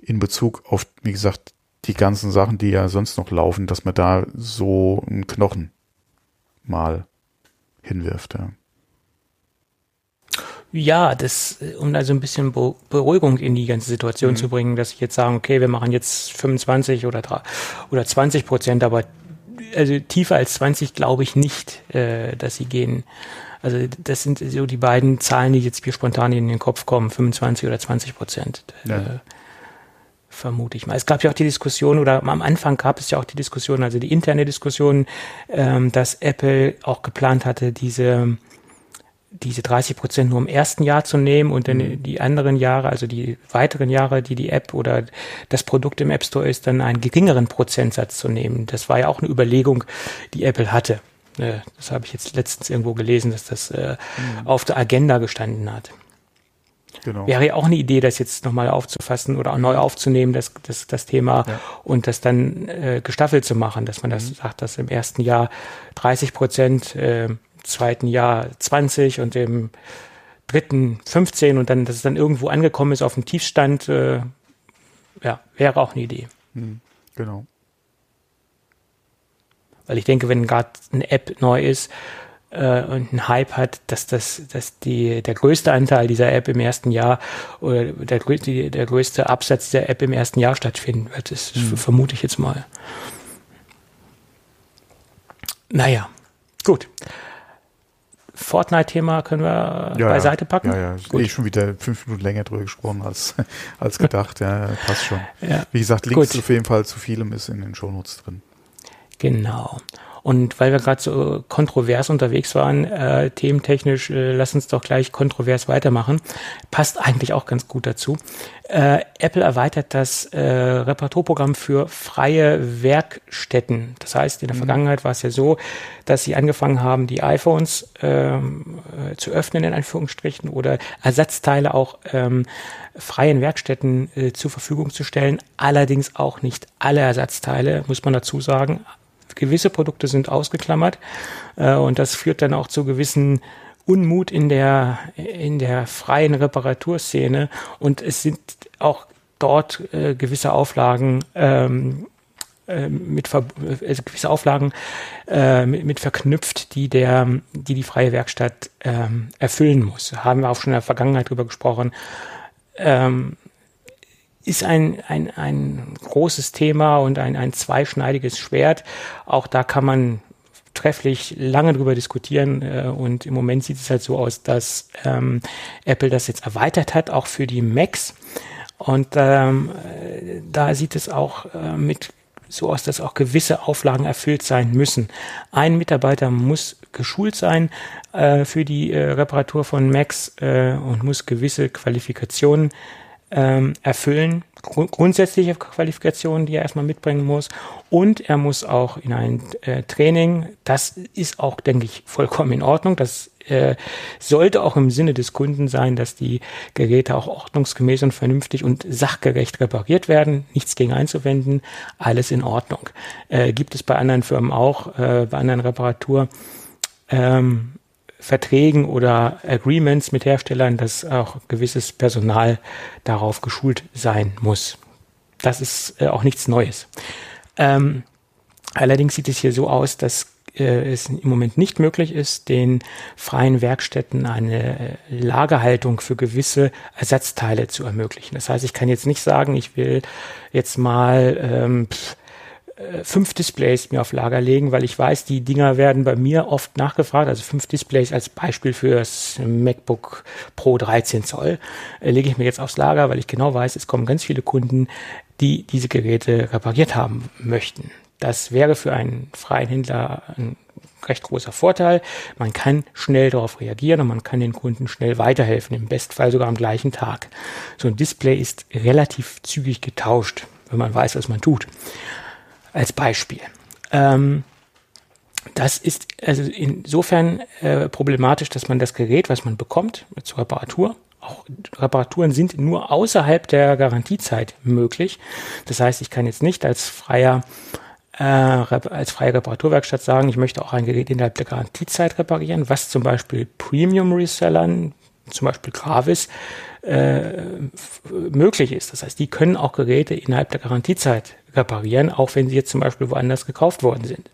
in Bezug auf, wie gesagt, die ganzen Sachen, die ja sonst noch laufen, dass man da so einen Knochen mal hinwirft. Ja. Ja, das, um also ein bisschen Beruhigung in die ganze Situation mhm. zu bringen, dass ich jetzt sagen, okay, wir machen jetzt 25 oder, oder 20 Prozent, aber also tiefer als 20 glaube ich nicht, äh, dass sie gehen. Also das sind so die beiden Zahlen, die jetzt mir spontan in den Kopf kommen, 25 oder 20 Prozent. Ja. Äh, vermute ich mal. Es gab ja auch die Diskussion, oder am Anfang gab es ja auch die Diskussion, also die interne Diskussion, ähm, dass Apple auch geplant hatte, diese diese 30 Prozent nur im ersten Jahr zu nehmen und dann mhm. die anderen Jahre, also die weiteren Jahre, die die App oder das Produkt im App Store ist, dann einen geringeren Prozentsatz zu nehmen. Das war ja auch eine Überlegung, die Apple hatte. Äh, das habe ich jetzt letztens irgendwo gelesen, dass das äh, mhm. auf der Agenda gestanden hat. Genau. Wäre ja auch eine Idee, das jetzt nochmal aufzufassen oder auch neu aufzunehmen, das, das, das Thema ja. und das dann äh, gestaffelt zu machen, dass man das mhm. sagt, dass im ersten Jahr 30 Prozent äh, zweiten Jahr 20 und im dritten 15 und dann, dass es dann irgendwo angekommen ist auf dem Tiefstand, äh, ja, wäre auch eine Idee. Hm, genau. Weil ich denke, wenn gerade eine App neu ist äh, und einen Hype hat, dass das, dass die, der größte Anteil dieser App im ersten Jahr oder der, die, der größte Absatz der App im ersten Jahr stattfinden wird. Das hm. vermute ich jetzt mal. Naja, gut. Fortnite-Thema können wir ja, beiseite packen. Ja, ja, Gut. Eh schon wieder fünf Minuten länger drüber gesprochen als, als gedacht. Ja, passt schon. Ja. Wie gesagt, Links Gut. auf jeden Fall zu vielem ist in den Shownotes drin. Genau. Und weil wir gerade so kontrovers unterwegs waren, äh, thementechnisch, äh, lass uns doch gleich kontrovers weitermachen. Passt eigentlich auch ganz gut dazu. Äh, Apple erweitert das äh, Reparaturprogramm für freie Werkstätten. Das heißt, in der mhm. Vergangenheit war es ja so, dass sie angefangen haben, die iPhones ähm, äh, zu öffnen, in Anführungsstrichen, oder Ersatzteile auch ähm, freien Werkstätten äh, zur Verfügung zu stellen. Allerdings auch nicht alle Ersatzteile, muss man dazu sagen gewisse Produkte sind ausgeklammert äh, und das führt dann auch zu gewissen Unmut in der, in der freien Reparaturszene und es sind auch dort äh, gewisse Auflagen ähm, äh, mit also gewisse Auflagen äh, mit, mit, verknüpft, die der, die die freie Werkstatt ähm, erfüllen muss. Haben wir auch schon in der Vergangenheit drüber gesprochen. Ähm, ist ein, ein, ein großes Thema und ein, ein zweischneidiges Schwert. Auch da kann man trefflich lange drüber diskutieren äh, und im Moment sieht es halt so aus, dass ähm, Apple das jetzt erweitert hat, auch für die Macs. Und ähm, da sieht es auch äh, mit so aus, dass auch gewisse Auflagen erfüllt sein müssen. Ein Mitarbeiter muss geschult sein äh, für die äh, Reparatur von Macs äh, und muss gewisse Qualifikationen ähm, erfüllen, Grund grundsätzliche Qualifikationen, die er erstmal mitbringen muss. Und er muss auch in ein äh, Training, das ist auch, denke ich, vollkommen in Ordnung. Das äh, sollte auch im Sinne des Kunden sein, dass die Geräte auch ordnungsgemäß und vernünftig und sachgerecht repariert werden. Nichts gegen einzuwenden, alles in Ordnung. Äh, gibt es bei anderen Firmen auch, äh, bei anderen Reparatur. Ähm, Verträgen oder Agreements mit Herstellern, dass auch gewisses Personal darauf geschult sein muss. Das ist äh, auch nichts Neues. Ähm, allerdings sieht es hier so aus, dass äh, es im Moment nicht möglich ist, den freien Werkstätten eine äh, Lagerhaltung für gewisse Ersatzteile zu ermöglichen. Das heißt, ich kann jetzt nicht sagen, ich will jetzt mal ähm, pff, äh, fünf Displays mir auf Lager legen, weil ich weiß, die Dinger werden bei mir oft nachgefragt. Also fünf Displays als Beispiel für das MacBook Pro 13 Zoll äh, lege ich mir jetzt aufs Lager, weil ich genau weiß, es kommen ganz viele Kunden, die diese Geräte repariert haben möchten. Das wäre für einen freien Händler ein recht großer Vorteil. Man kann schnell darauf reagieren und man kann den Kunden schnell weiterhelfen, im Bestfall sogar am gleichen Tag. So ein Display ist relativ zügig getauscht, wenn man weiß, was man tut als Beispiel. Ähm, das ist also insofern äh, problematisch, dass man das Gerät, was man bekommt zur Reparatur, auch Reparaturen sind nur außerhalb der Garantiezeit möglich. Das heißt, ich kann jetzt nicht als freier äh, als freie Reparaturwerkstatt sagen, ich möchte auch ein Gerät innerhalb der Garantiezeit reparieren, was zum Beispiel Premium-Resellern, zum Beispiel Gravis, äh, möglich ist. Das heißt, die können auch Geräte innerhalb der Garantiezeit reparieren, auch wenn sie jetzt zum Beispiel woanders gekauft worden sind.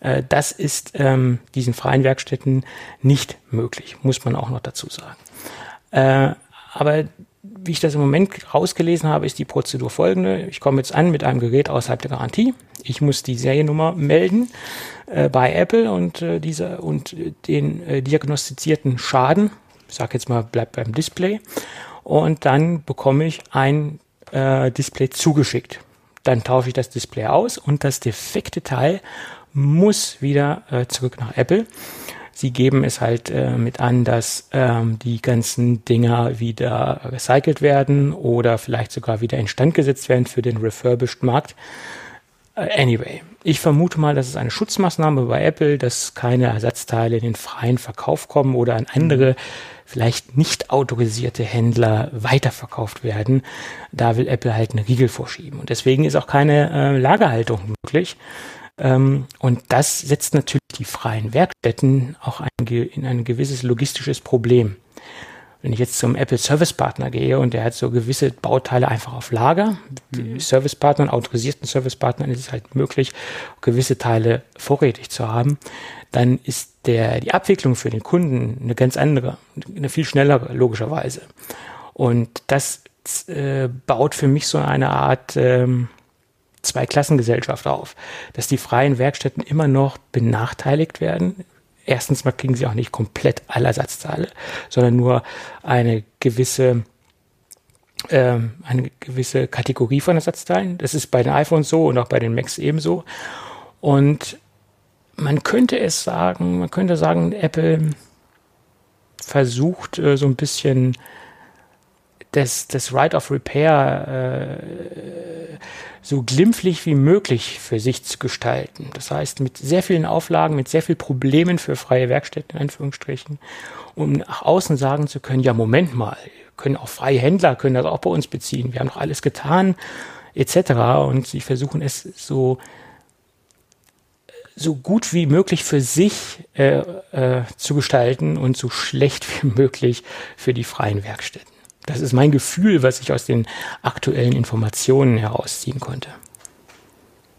Äh, das ist ähm, diesen freien Werkstätten nicht möglich, muss man auch noch dazu sagen. Äh, aber wie ich das im Moment rausgelesen habe, ist die Prozedur folgende. Ich komme jetzt an mit einem Gerät außerhalb der Garantie. Ich muss die Seriennummer melden äh, bei Apple und äh, diese und den äh, diagnostizierten Schaden, ich sage jetzt mal, bleibt beim Display. Und dann bekomme ich ein äh, Display zugeschickt. Dann tausche ich das Display aus und das defekte Teil muss wieder äh, zurück nach Apple. Sie geben es halt äh, mit an, dass ähm, die ganzen Dinger wieder recycelt werden oder vielleicht sogar wieder instand gesetzt werden für den refurbished Markt. Äh, anyway, ich vermute mal, das ist eine Schutzmaßnahme bei Apple, dass keine Ersatzteile in den freien Verkauf kommen oder an andere vielleicht nicht autorisierte Händler weiterverkauft werden. Da will Apple halt eine Riegel vorschieben. Und deswegen ist auch keine äh, Lagerhaltung möglich. Ähm, und das setzt natürlich die freien Werkstätten auch ein, in ein gewisses logistisches Problem. Wenn ich jetzt zum Apple Service Partner gehe und der hat so gewisse Bauteile einfach auf Lager, mhm. Service Partnern, autorisierten Service Partnern ist es halt möglich, gewisse Teile vorrätig zu haben, dann ist der, die Abwicklung für den Kunden eine ganz andere, eine viel schnellere, logischerweise. Und das äh, baut für mich so eine Art ähm, Zweiklassengesellschaft auf, dass die freien Werkstätten immer noch benachteiligt werden. Erstens mal kriegen sie auch nicht komplett alle Ersatzteile, sondern nur eine gewisse ähm, eine gewisse Kategorie von Ersatzteilen. Das ist bei den iPhones so und auch bei den Macs ebenso. Und man könnte es sagen, man könnte sagen, Apple versucht äh, so ein bisschen das, das Right of Repair äh, so glimpflich wie möglich für sich zu gestalten. Das heißt, mit sehr vielen Auflagen, mit sehr vielen Problemen für freie Werkstätten, in Anführungsstrichen, um nach außen sagen zu können, ja, Moment mal, können auch freie Händler, können das auch bei uns beziehen, wir haben doch alles getan, etc. Und sie versuchen es so, so gut wie möglich für sich äh, äh, zu gestalten und so schlecht wie möglich für die freien Werkstätten. Das ist mein Gefühl, was ich aus den aktuellen Informationen herausziehen konnte.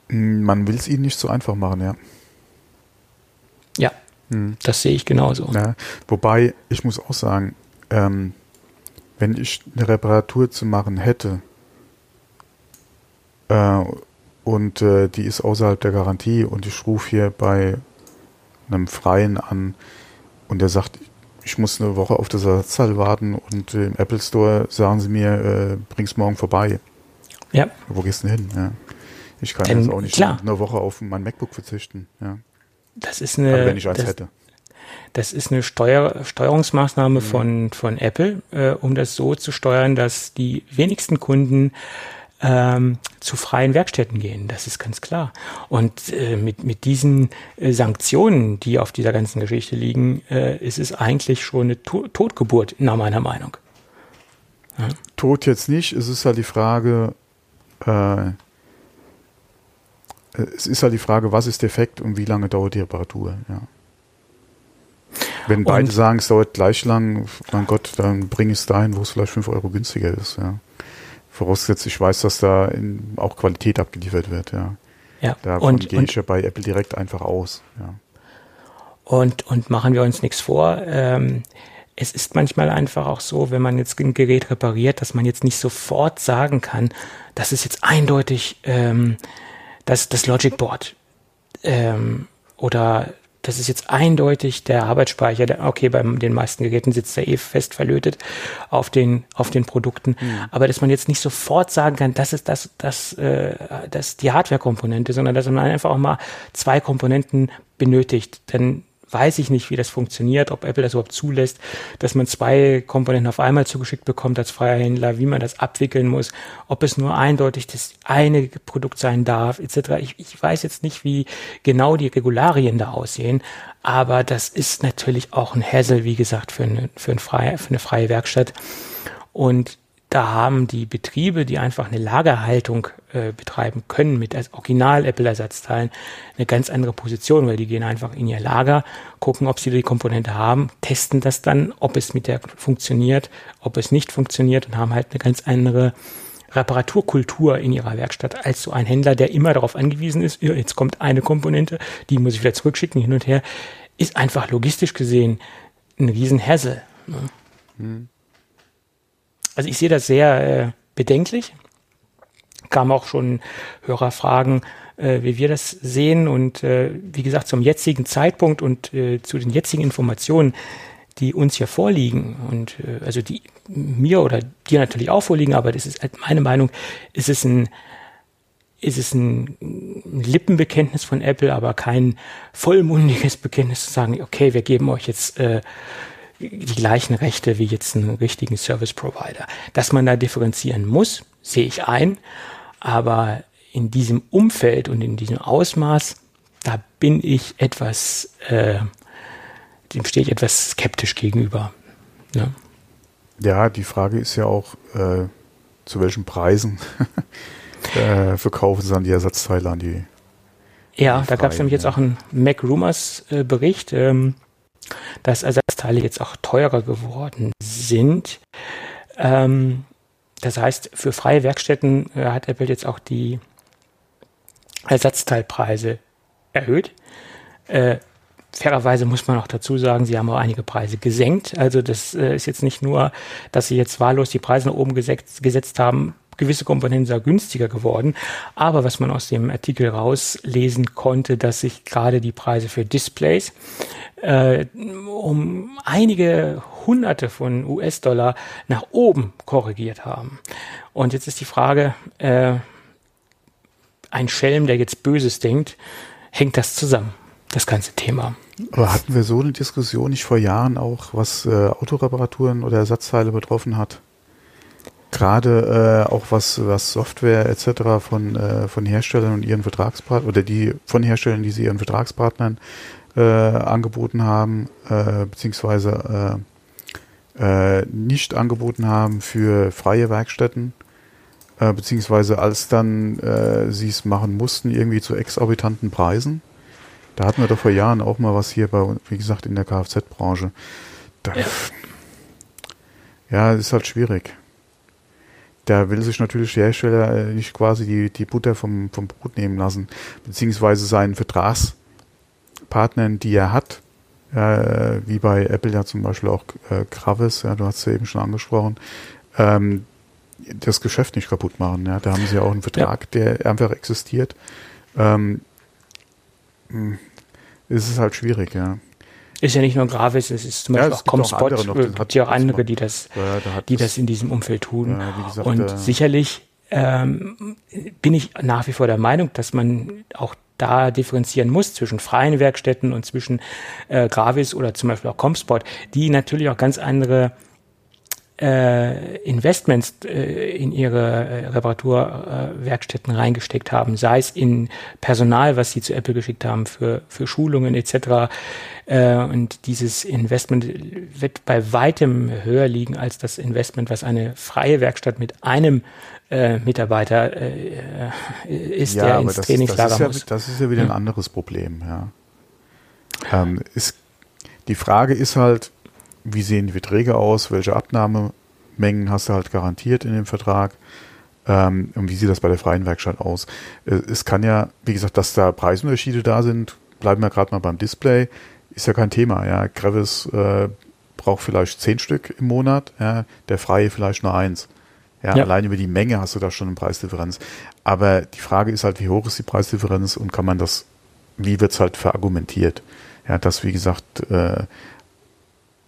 Man will es ihnen nicht so einfach machen, ja. Ja, hm. das sehe ich genauso. Ja, wobei, ich muss auch sagen, ähm, wenn ich eine Reparatur zu machen hätte äh, und äh, die ist außerhalb der Garantie und ich rufe hier bei einem Freien an und der sagt, ich muss eine Woche auf das Ersatzteil warten und im Apple Store sagen sie mir, äh, bring's morgen vorbei. Ja. Wo gehst du hin? Ja. Ich kann ähm, jetzt auch nicht klar. eine Woche auf mein MacBook verzichten. Ja. Das ist eine. Also wenn ich eins das, hätte. Das ist eine Steuer, Steuerungsmaßnahme mhm. von, von Apple, äh, um das so zu steuern, dass die wenigsten Kunden ähm, zu freien Werkstätten gehen. Das ist ganz klar. Und äh, mit, mit diesen äh, Sanktionen, die auf dieser ganzen Geschichte liegen, äh, ist es eigentlich schon eine to Totgeburt, nach meiner Meinung. Ja. Tod jetzt nicht. Es ist halt die Frage, äh, es ist halt die Frage, was ist defekt und wie lange dauert die Reparatur. Ja. Wenn beide und, sagen, es dauert gleich lang, mein Gott, dann bringe ich es dahin, wo es vielleicht 5 Euro günstiger ist. Ja. Vorausgesetzt, ich weiß, dass da in, auch Qualität abgeliefert wird, ja. Ja. Davon und, gehe ich ja bei Apple direkt einfach aus, ja. Und, und machen wir uns nichts vor. Ähm, es ist manchmal einfach auch so, wenn man jetzt ein Gerät repariert, dass man jetzt nicht sofort sagen kann, das ist jetzt eindeutig ähm, das, das Logic Board ähm, oder das ist jetzt eindeutig der Arbeitsspeicher. Der, okay, bei den meisten Geräten sitzt er eh fest verlötet auf den, auf den Produkten. Mhm. Aber dass man jetzt nicht sofort sagen kann, das ist das, das, äh, das die Hardware-Komponente, sondern dass man einfach auch mal zwei Komponenten benötigt. Denn weiß ich nicht, wie das funktioniert, ob Apple das überhaupt zulässt, dass man zwei Komponenten auf einmal zugeschickt bekommt als freier Händler, wie man das abwickeln muss, ob es nur eindeutig das eine Produkt sein darf, etc. Ich, ich weiß jetzt nicht, wie genau die Regularien da aussehen, aber das ist natürlich auch ein Hassel, wie gesagt, für eine, für, ein freie, für eine freie Werkstatt. Und da haben die Betriebe, die einfach eine Lagerhaltung äh, betreiben können mit Original-Apple-Ersatzteilen, eine ganz andere Position, weil die gehen einfach in ihr Lager, gucken, ob sie die Komponente haben, testen das dann, ob es mit der funktioniert, ob es nicht funktioniert und haben halt eine ganz andere Reparaturkultur in ihrer Werkstatt als so ein Händler, der immer darauf angewiesen ist, jetzt kommt eine Komponente, die muss ich wieder zurückschicken, hin und her, ist einfach logistisch gesehen ein Riesenhassel. Ne? Hm. Also ich sehe das sehr äh, bedenklich. Kam auch schon Hörerfragen, äh, wie wir das sehen. Und äh, wie gesagt, zum jetzigen Zeitpunkt und äh, zu den jetzigen Informationen, die uns hier vorliegen und äh, also die mir oder dir natürlich auch vorliegen, aber das ist halt meine Meinung, ist es ein ist es ein Lippenbekenntnis von Apple, aber kein vollmundiges Bekenntnis zu sagen, okay, wir geben euch jetzt äh, die gleichen Rechte wie jetzt einen richtigen Service Provider. Dass man da differenzieren muss, sehe ich ein, aber in diesem Umfeld und in diesem Ausmaß, da bin ich etwas, äh, dem stehe ich etwas skeptisch gegenüber. Ne? Ja, die Frage ist ja auch, äh, zu welchen Preisen äh, verkaufen sie dann die Ersatzteile an die. Ja, da gab es nämlich jetzt auch einen Mac Rumors äh, Bericht. Ähm, dass Ersatzteile jetzt auch teurer geworden sind. Ähm, das heißt, für freie Werkstätten äh, hat Apple jetzt auch die Ersatzteilpreise erhöht. Äh, fairerweise muss man auch dazu sagen, sie haben auch einige Preise gesenkt. Also das äh, ist jetzt nicht nur, dass sie jetzt wahllos die Preise nach oben gesetzt, gesetzt haben, gewisse Komponenten sind günstiger geworden. Aber was man aus dem Artikel rauslesen konnte, dass sich gerade die Preise für Displays äh, um einige Hunderte von US-Dollar nach oben korrigiert haben. Und jetzt ist die Frage, äh, ein Schelm, der jetzt Böses denkt, hängt das zusammen, das ganze Thema. Aber hatten wir so eine Diskussion nicht vor Jahren auch, was äh, Autoreparaturen oder Ersatzteile betroffen hat? Gerade äh, auch was, was Software etc. von, äh, von Herstellern und ihren Vertragspartnern oder die von Herstellern, die sie ihren Vertragspartnern äh, angeboten haben, äh, beziehungsweise äh, äh, nicht angeboten haben für freie Werkstätten, äh, beziehungsweise als dann äh, sie es machen mussten, irgendwie zu exorbitanten Preisen. Da hatten wir doch vor Jahren auch mal was hier bei, wie gesagt, in der Kfz-Branche. Ja. ja, ist halt schwierig da will sich natürlich der Hersteller äh, nicht quasi die, die Butter vom, vom Brot nehmen lassen, beziehungsweise seinen Vertragspartnern, die er hat, äh, wie bei Apple ja zum Beispiel auch äh, Gravis, ja, du hast es ja eben schon angesprochen, ähm, das Geschäft nicht kaputt machen. Ja. Da haben sie ja auch einen Vertrag, ja. der einfach existiert. Ähm, hm, ist es halt schwierig, ja. Ist ja nicht nur Gravis, es ist zum Beispiel auch Comspot, es gibt ja auch andere, die das, ja, die das in diesem Umfeld tun. Ja, gesagt, und äh, sicherlich ähm, bin ich nach wie vor der Meinung, dass man auch da differenzieren muss zwischen freien Werkstätten und zwischen äh, Gravis oder zum Beispiel auch Comspot, die natürlich auch ganz andere äh, Investments äh, in ihre äh, Reparaturwerkstätten reingesteckt haben, sei es in Personal, was sie zu Apple geschickt haben für, für Schulungen etc. Äh, und dieses Investment wird bei weitem höher liegen als das Investment, was eine freie Werkstatt mit einem äh, Mitarbeiter äh, ist, ja, der ins das, Trainingslager das ja, muss. Das ist ja wieder ein anderes Problem, ja. Ähm, ist, die Frage ist halt, wie sehen die Verträge aus, welche Abnahmemengen hast du halt garantiert in dem Vertrag ähm, und wie sieht das bei der freien Werkstatt aus. Äh, es kann ja, wie gesagt, dass da Preisunterschiede da sind, bleiben wir gerade mal beim Display, ist ja kein Thema. Ja, Crevis äh, braucht vielleicht zehn Stück im Monat, ja, der freie vielleicht nur eins. Ja, ja, allein über die Menge hast du da schon eine Preisdifferenz. Aber die Frage ist halt, wie hoch ist die Preisdifferenz und kann man das, wie wird es halt verargumentiert? Ja, dass, wie gesagt, äh,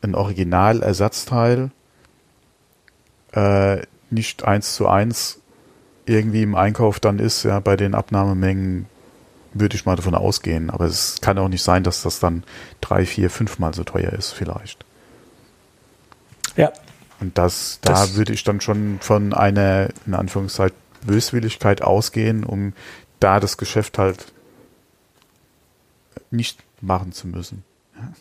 ein Originalersatzteil äh, nicht eins zu eins irgendwie im Einkauf dann ist, ja, bei den Abnahmemengen, würde ich mal davon ausgehen. Aber es kann auch nicht sein, dass das dann drei, vier, fünfmal so teuer ist, vielleicht. Ja. Und das, da das würde ich dann schon von einer, in Anführungszeichen, Böswilligkeit ausgehen, um da das Geschäft halt nicht machen zu müssen. Ja,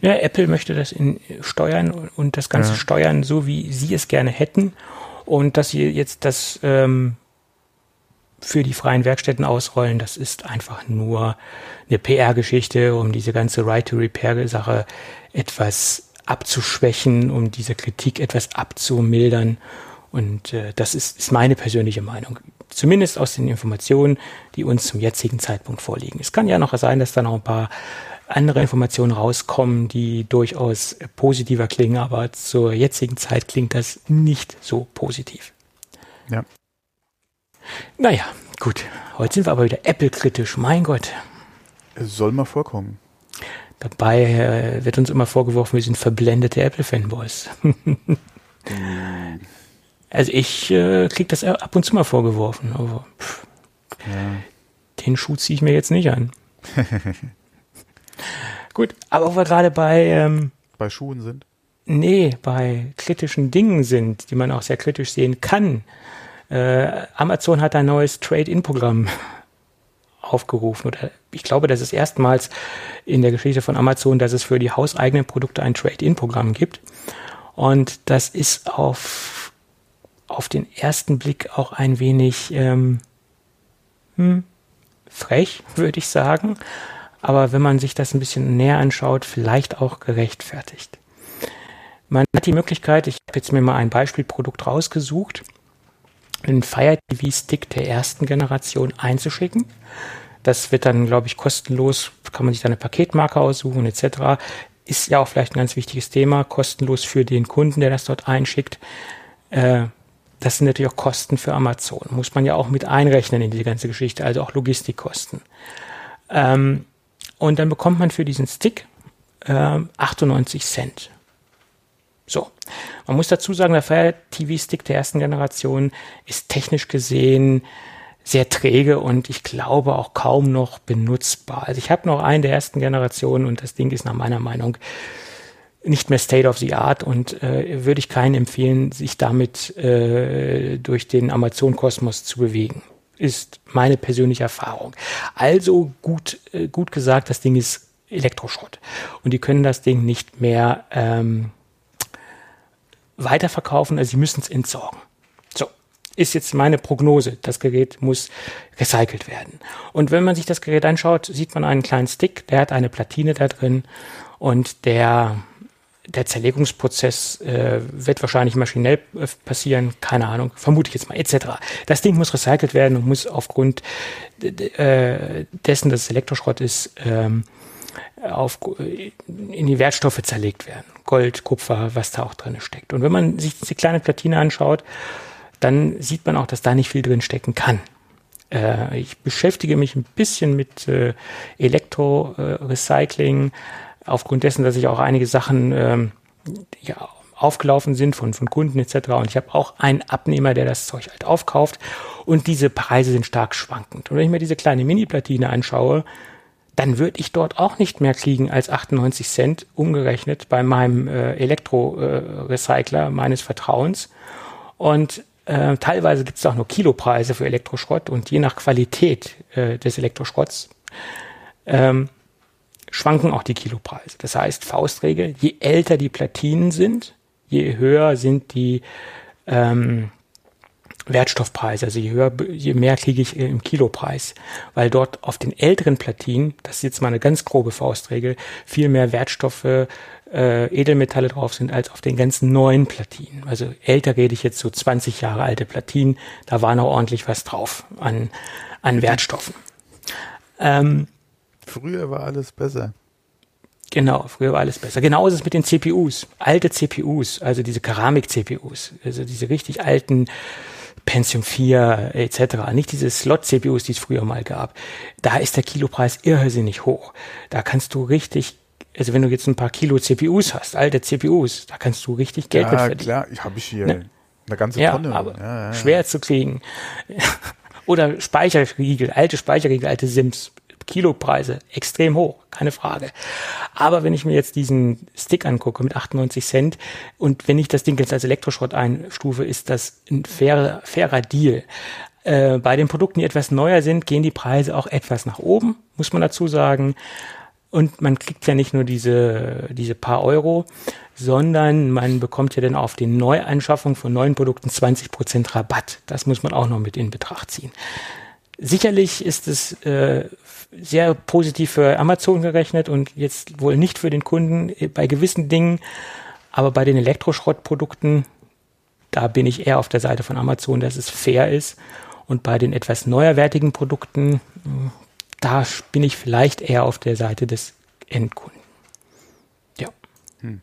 Apple möchte das in steuern und das Ganze ja. steuern, so wie sie es gerne hätten. Und dass sie jetzt das ähm, für die freien Werkstätten ausrollen, das ist einfach nur eine PR-Geschichte, um diese ganze Right-to-Repair-Sache etwas abzuschwächen, um diese Kritik etwas abzumildern. Und äh, das ist, ist meine persönliche Meinung. Zumindest aus den Informationen, die uns zum jetzigen Zeitpunkt vorliegen. Es kann ja noch sein, dass da noch ein paar andere Informationen rauskommen, die durchaus positiver klingen, aber zur jetzigen Zeit klingt das nicht so positiv. Ja. Naja, gut. Heute sind wir aber wieder Apple-kritisch. Mein Gott. Es soll mal vorkommen. Dabei äh, wird uns immer vorgeworfen, wir sind verblendete Apple-Fanboys. also ich äh, kriege das ab und zu mal vorgeworfen, aber pff, ja. den Schuh ziehe ich mir jetzt nicht an. Gut, aber wo wir gerade bei ähm, bei Schuhen sind? Nee, bei kritischen Dingen sind, die man auch sehr kritisch sehen kann. Äh, Amazon hat ein neues Trade-in-Programm aufgerufen. Oder ich glaube, das ist erstmals in der Geschichte von Amazon, dass es für die hauseigenen Produkte ein Trade-in-Programm gibt. Und das ist auf, auf den ersten Blick auch ein wenig ähm, hm, frech, würde ich sagen. Aber wenn man sich das ein bisschen näher anschaut, vielleicht auch gerechtfertigt. Man hat die Möglichkeit, ich habe jetzt mir mal ein Beispielprodukt rausgesucht, einen Fire TV Stick der ersten Generation einzuschicken. Das wird dann, glaube ich, kostenlos, kann man sich da eine Paketmarke aussuchen etc. Ist ja auch vielleicht ein ganz wichtiges Thema, kostenlos für den Kunden, der das dort einschickt. Äh, das sind natürlich auch Kosten für Amazon. Muss man ja auch mit einrechnen in die ganze Geschichte, also auch Logistikkosten. Ähm, und dann bekommt man für diesen Stick äh, 98 Cent. So. Man muss dazu sagen, der Fire TV Stick der ersten Generation ist technisch gesehen sehr träge und ich glaube auch kaum noch benutzbar. Also ich habe noch einen der ersten Generationen und das Ding ist nach meiner Meinung nicht mehr State of the Art und äh, würde ich keinen empfehlen, sich damit äh, durch den Amazon-Kosmos zu bewegen. Ist meine persönliche Erfahrung. Also gut, äh, gut gesagt, das Ding ist Elektroschrott und die können das Ding nicht mehr ähm, weiterverkaufen, also sie müssen es entsorgen. So, ist jetzt meine Prognose. Das Gerät muss recycelt werden. Und wenn man sich das Gerät anschaut, sieht man einen kleinen Stick, der hat eine Platine da drin und der der Zerlegungsprozess äh, wird wahrscheinlich maschinell äh, passieren, keine Ahnung, vermute ich jetzt mal, etc. Das Ding muss recycelt werden und muss aufgrund äh, dessen, dass es Elektroschrott ist, ähm, auf, in die Wertstoffe zerlegt werden. Gold, Kupfer, was da auch drin steckt. Und wenn man sich diese kleine Platine anschaut, dann sieht man auch, dass da nicht viel drin stecken kann. Äh, ich beschäftige mich ein bisschen mit äh, Elektrorecycling, äh, aufgrund dessen, dass ich auch einige Sachen ähm, ja, aufgelaufen sind von, von Kunden etc. Und ich habe auch einen Abnehmer, der das Zeug halt aufkauft. Und diese Preise sind stark schwankend. Und wenn ich mir diese kleine Mini-Platine anschaue, dann würde ich dort auch nicht mehr kriegen als 98 Cent umgerechnet bei meinem äh, Elektrorecycler äh, meines Vertrauens. Und äh, teilweise gibt es auch nur Kilopreise für Elektroschrott und je nach Qualität äh, des Elektroschrotts ähm, schwanken auch die Kilopreise. Das heißt, Faustregel, je älter die Platinen sind, je höher sind die ähm, Wertstoffpreis. Also je höher, je mehr kriege ich im Kilopreis, weil dort auf den älteren Platinen, das ist jetzt mal eine ganz grobe Faustregel, viel mehr Wertstoffe, äh, Edelmetalle drauf sind als auf den ganzen neuen Platinen. Also älter rede ich jetzt so 20 Jahre alte Platinen, da war noch ordentlich was drauf an, an Wertstoffen. Ähm, früher war alles besser. Genau, früher war alles besser. Genau ist es mit den CPUs. Alte CPUs, also diese Keramik-CPUs, also diese richtig alten Pentium 4 etc. Nicht diese Slot-CPUs, die es früher mal gab. Da ist der Kilopreis irrsinnig hoch. Da kannst du richtig, also wenn du jetzt ein paar Kilo CPUs hast, alte CPUs, da kannst du richtig Geld ja, verdienen. Ja, klar, habe ich hier ne? eine ganze ja, Tonne. Aber ja, ja, schwer zu kriegen. Oder Speicherriegel, alte Speicherriegel, alte Sims Kilopreise extrem hoch, keine Frage. Aber wenn ich mir jetzt diesen Stick angucke mit 98 Cent und wenn ich das Ding jetzt als Elektroschrott einstufe, ist das ein fairer, fairer Deal. Äh, bei den Produkten, die etwas neuer sind, gehen die Preise auch etwas nach oben, muss man dazu sagen. Und man kriegt ja nicht nur diese, diese paar Euro, sondern man bekommt ja dann auf die Neuanschaffung von neuen Produkten 20 Prozent Rabatt. Das muss man auch noch mit in Betracht ziehen. Sicherlich ist es äh, sehr positiv für Amazon gerechnet und jetzt wohl nicht für den Kunden bei gewissen Dingen, aber bei den Elektroschrottprodukten, da bin ich eher auf der Seite von Amazon, dass es fair ist. Und bei den etwas neuerwertigen Produkten, da bin ich vielleicht eher auf der Seite des Endkunden. Ja. Hm.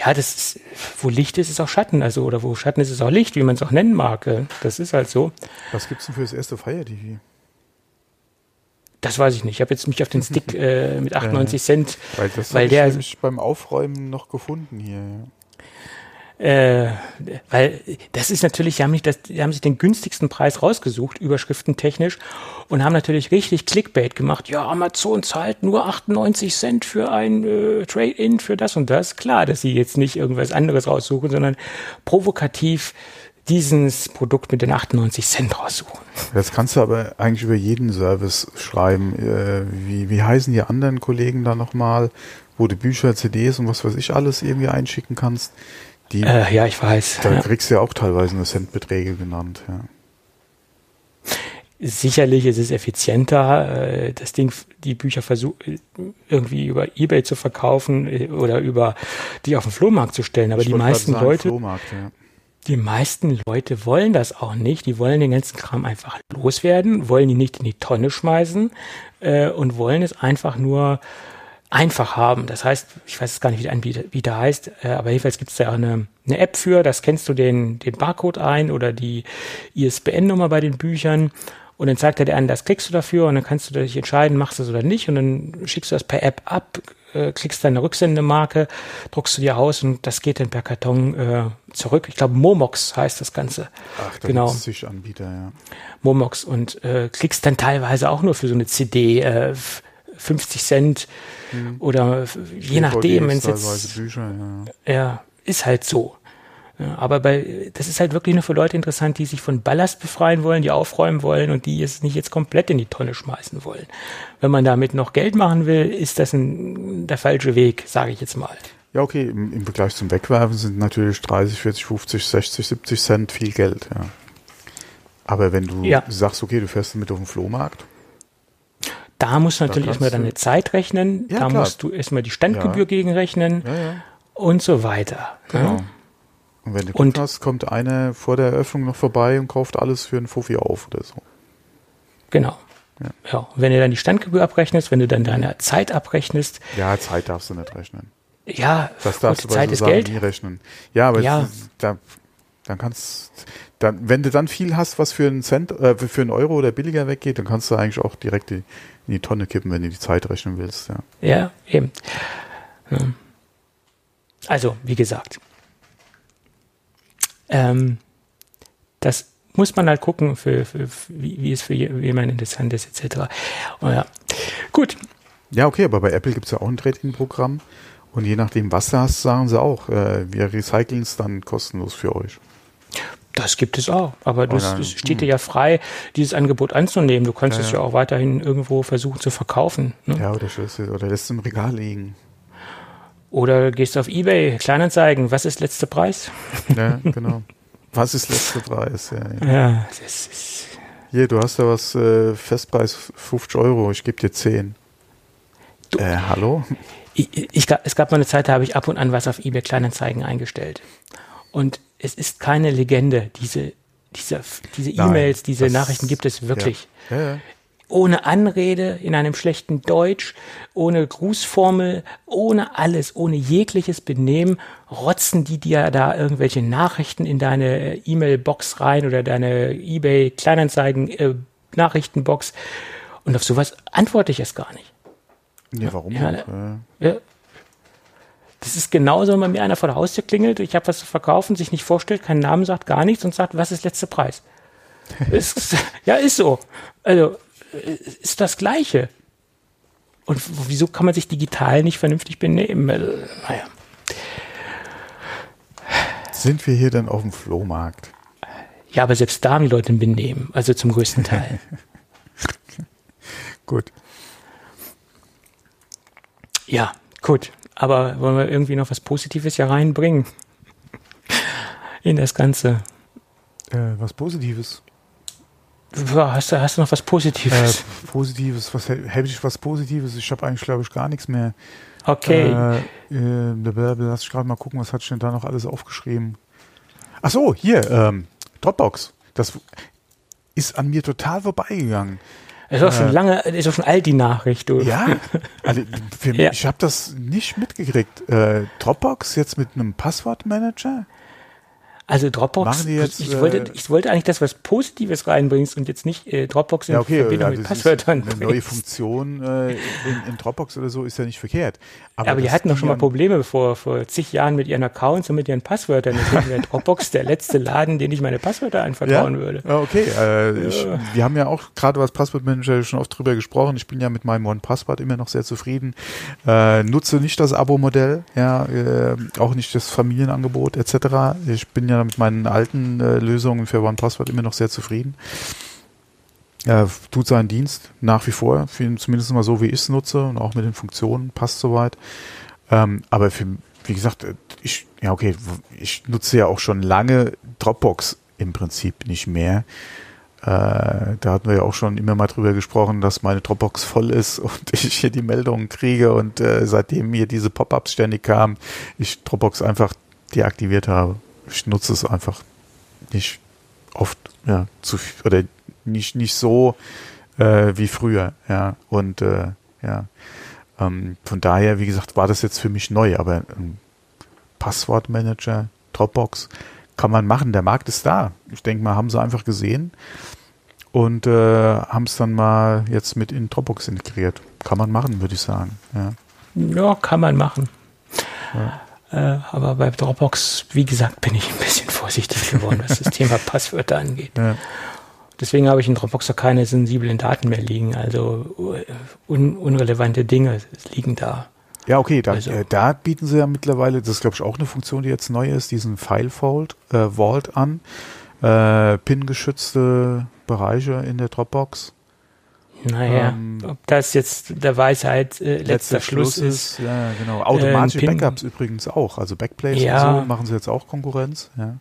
Ja, das ist, wo Licht ist, ist auch Schatten, also oder wo Schatten ist, ist auch Licht, wie man es auch nennen mag. Das ist halt so. Was gibt's denn für das erste Fire TV? Das weiß ich nicht. Ich habe jetzt mich auf den Stick äh, mit 98 Cent, weil, das weil der ich beim Aufräumen noch gefunden hier. Ja. Äh, weil das ist natürlich, die haben, nicht das, die haben sich den günstigsten Preis rausgesucht, überschriftentechnisch, und haben natürlich richtig Clickbait gemacht. Ja, Amazon zahlt nur 98 Cent für ein äh, Trade-in, für das und das. Klar, dass sie jetzt nicht irgendwas anderes raussuchen, sondern provokativ dieses Produkt mit den 98 Cent raussuchen. Das kannst du aber eigentlich über jeden Service schreiben. Äh, wie, wie heißen die anderen Kollegen da nochmal, wo du Bücher, CDs und was weiß ich alles irgendwie einschicken kannst? Die, äh, ja, ich weiß. Da ja. kriegst du ja auch teilweise nur Centbeträge genannt, ja. Sicherlich ist es effizienter, äh, das Ding, die Bücher versuchen, irgendwie über Ebay zu verkaufen äh, oder über die auf den Flohmarkt zu stellen. Aber ich die meisten sagen, Leute, ja. die meisten Leute wollen das auch nicht. Die wollen den ganzen Kram einfach loswerden, wollen ihn nicht in die Tonne schmeißen äh, und wollen es einfach nur einfach haben. Das heißt, ich weiß gar nicht, wie der Anbieter heißt, äh, aber jedenfalls gibt es da eine, eine App für, das kennst du den, den Barcode ein oder die ISBN-Nummer bei den Büchern und dann zeigt er dir an, das klickst du dafür und dann kannst du dich entscheiden, machst du es oder nicht und dann schickst du das per App ab, äh, klickst deine Rücksendemarke, druckst du dir aus und das geht dann per Karton äh, zurück. Ich glaube, Momox heißt das Ganze. Ach, da genau. Anbieter, ja. Momox und äh, klickst dann teilweise auch nur für so eine CD äh, 50 Cent mhm. oder je nachdem, wenn es jetzt Bücher, ja. ja, ist halt so. Ja, aber bei, das ist halt wirklich nur für Leute interessant, die sich von Ballast befreien wollen, die aufräumen wollen und die es nicht jetzt komplett in die Tonne schmeißen wollen. Wenn man damit noch Geld machen will, ist das ein, der falsche Weg, sage ich jetzt mal. Ja, okay, im, im Vergleich zum Wegwerfen sind natürlich 30, 40, 50, 60, 70 Cent viel Geld, ja. Aber wenn du ja. sagst, okay, du fährst damit auf den Flohmarkt, da musst du natürlich erstmal deine Zeit rechnen, ja, da klar. musst du erstmal die Standgebühr ja. gegenrechnen ja, und so weiter. Genau. Und wenn du Glück hast, kommt einer vor der Eröffnung noch vorbei und kauft alles für einen Fuffi auf oder so. Genau. Ja. Und wenn du dann die Standgebühr abrechnest, wenn du dann deine Zeit abrechnest. Ja, Zeit darfst du nicht rechnen. Ja, das darfst du bei Zeit so ist Geld. nie rechnen. Ja, aber ja. da, dann kannst, dann, wenn du dann viel hast, was für einen Cent, äh, für einen Euro oder billiger weggeht, dann kannst du eigentlich auch direkt die in die Tonne kippen, wenn du die Zeit rechnen willst. Ja, ja eben. Also, wie gesagt, ähm, das muss man halt gucken, für, für, wie, wie, es für jemanden interessant ist, etc. Oh, ja. Gut. Ja, okay, aber bei Apple gibt es ja auch ein Trading-Programm. Und je nachdem, was du hast, sagen sie auch, äh, wir recyceln es dann kostenlos für euch. Das gibt es auch, aber das, dann, das steht dir hm. ja frei, dieses Angebot anzunehmen. Du kannst ja, es ja auch weiterhin irgendwo versuchen zu verkaufen. Ne? Ja, oder, oder lässt es im Regal liegen. Oder gehst auf Ebay, Kleinanzeigen, was ist letzter Preis? Ja, genau. Was ist letzter Preis? Ja, ja. ja das ist Hier, du hast ja was, äh, Festpreis 50 Euro, ich gebe dir 10. Du, äh, hallo? Ich, ich, es gab mal eine Zeit, da habe ich ab und an was auf eBay Kleinanzeigen eingestellt. Und es ist keine Legende. Diese, diese, diese E-Mails, diese Nachrichten gibt es wirklich. Ja. Ja, ja. Ohne Anrede, in einem schlechten Deutsch, ohne Grußformel, ohne alles, ohne jegliches Benehmen, rotzen die dir da irgendwelche Nachrichten in deine E-Mail-Box rein oder deine eBay-Kleinanzeigen-Nachrichtenbox. Äh, Und auf sowas antworte ich erst gar nicht. Ja, warum? Ja, ja, das ist genauso, wenn bei mir einer vor der Haustür klingelt, ich habe was zu verkaufen, sich nicht vorstellt, keinen Namen sagt, gar nichts und sagt, was ist letzter Preis? ist, ja, ist so. Also, ist das Gleiche. Und wieso kann man sich digital nicht vernünftig benehmen? Naja. Sind wir hier denn auf dem Flohmarkt? Ja, aber selbst da haben die Leute ein Benehmen, also zum größten Teil. gut. Ja, gut. Aber wollen wir irgendwie noch was Positives hier reinbringen? In das Ganze. Äh, was Positives? Hast du, hast du noch was Positives? Äh, Positives, was hätte ich was Positives? Ich habe eigentlich, glaube ich, gar nichts mehr. Okay. Äh, äh, lass ich gerade mal gucken, was hat ich denn da noch alles aufgeschrieben? Ach so, hier, ähm, Dropbox. Das ist an mir total vorbeigegangen. Ist auch schon äh, lange, ist auch schon alt die Nachricht, du. Ja, also für ja. ich habe das nicht mitgekriegt. Äh, Dropbox jetzt mit einem Passwortmanager? Also Dropbox, jetzt, ich, wollte, äh, ich wollte eigentlich, dass was Positives reinbringst und jetzt nicht äh, Dropbox in ja, okay, Verbindung ja, mit Passwörtern. Eine neue Funktion äh, in, in, Dropbox oder so ist ja nicht verkehrt. Aber, aber die hatten doch schon mal Probleme vor, vor zig Jahren mit ihren Accounts und mit ihren Passwörtern. Deswegen wäre Dropbox der letzte Laden, den ich meine Passwörter anvertrauen ja? würde. Okay. Äh, ich, wir haben ja auch gerade was Passwortmanager schon oft drüber gesprochen. Ich bin ja mit meinem One-Passwort immer noch sehr zufrieden. Äh, nutze nicht das Abo-Modell, ja, äh, auch nicht das Familienangebot etc. Ich bin ja mit meinen alten äh, Lösungen für OnePassword immer noch sehr zufrieden. Er tut seinen Dienst nach wie vor, für, zumindest mal so, wie ich es nutze und auch mit den Funktionen, passt soweit. Ähm, aber für, wie gesagt, äh, ich, ja okay, ich nutze ja auch schon lange Dropbox im Prinzip nicht mehr. Äh, da hatten wir ja auch schon immer mal drüber gesprochen, dass meine Dropbox voll ist und ich hier die Meldungen kriege und äh, seitdem mir diese Pop-ups ständig kamen, ich Dropbox einfach deaktiviert habe ich nutze es einfach nicht oft, ja, zu oder nicht, nicht so äh, wie früher, ja. Und äh, ja, ähm, von daher, wie gesagt, war das jetzt für mich neu, aber ähm, Passwortmanager, Dropbox, kann man machen. Der Markt ist da. Ich denke mal, haben sie einfach gesehen und äh, haben es dann mal jetzt mit in Dropbox integriert. Kann man machen, würde ich sagen. Ja, ja kann man machen. Ja. Äh, aber bei Dropbox, wie gesagt, bin ich ein bisschen vorsichtig geworden, was das Thema Passwörter angeht. Ja. Deswegen habe ich in Dropbox auch keine sensiblen Daten mehr liegen. Also äh, un unrelevante Dinge liegen da. Ja, okay, da, also, äh, da bieten sie ja mittlerweile, das ist glaube ich auch eine Funktion, die jetzt neu ist, diesen File Vault, äh, Vault an. Äh, PIN-geschützte Bereiche in der Dropbox. Naja, ähm, ob das jetzt der Weisheit äh, letzter, letzter Schluss, Schluss ist. Ja, genau. Automatische äh, Backups übrigens auch. Also Backplace ja. und so machen sie jetzt auch Konkurrenz. Ja.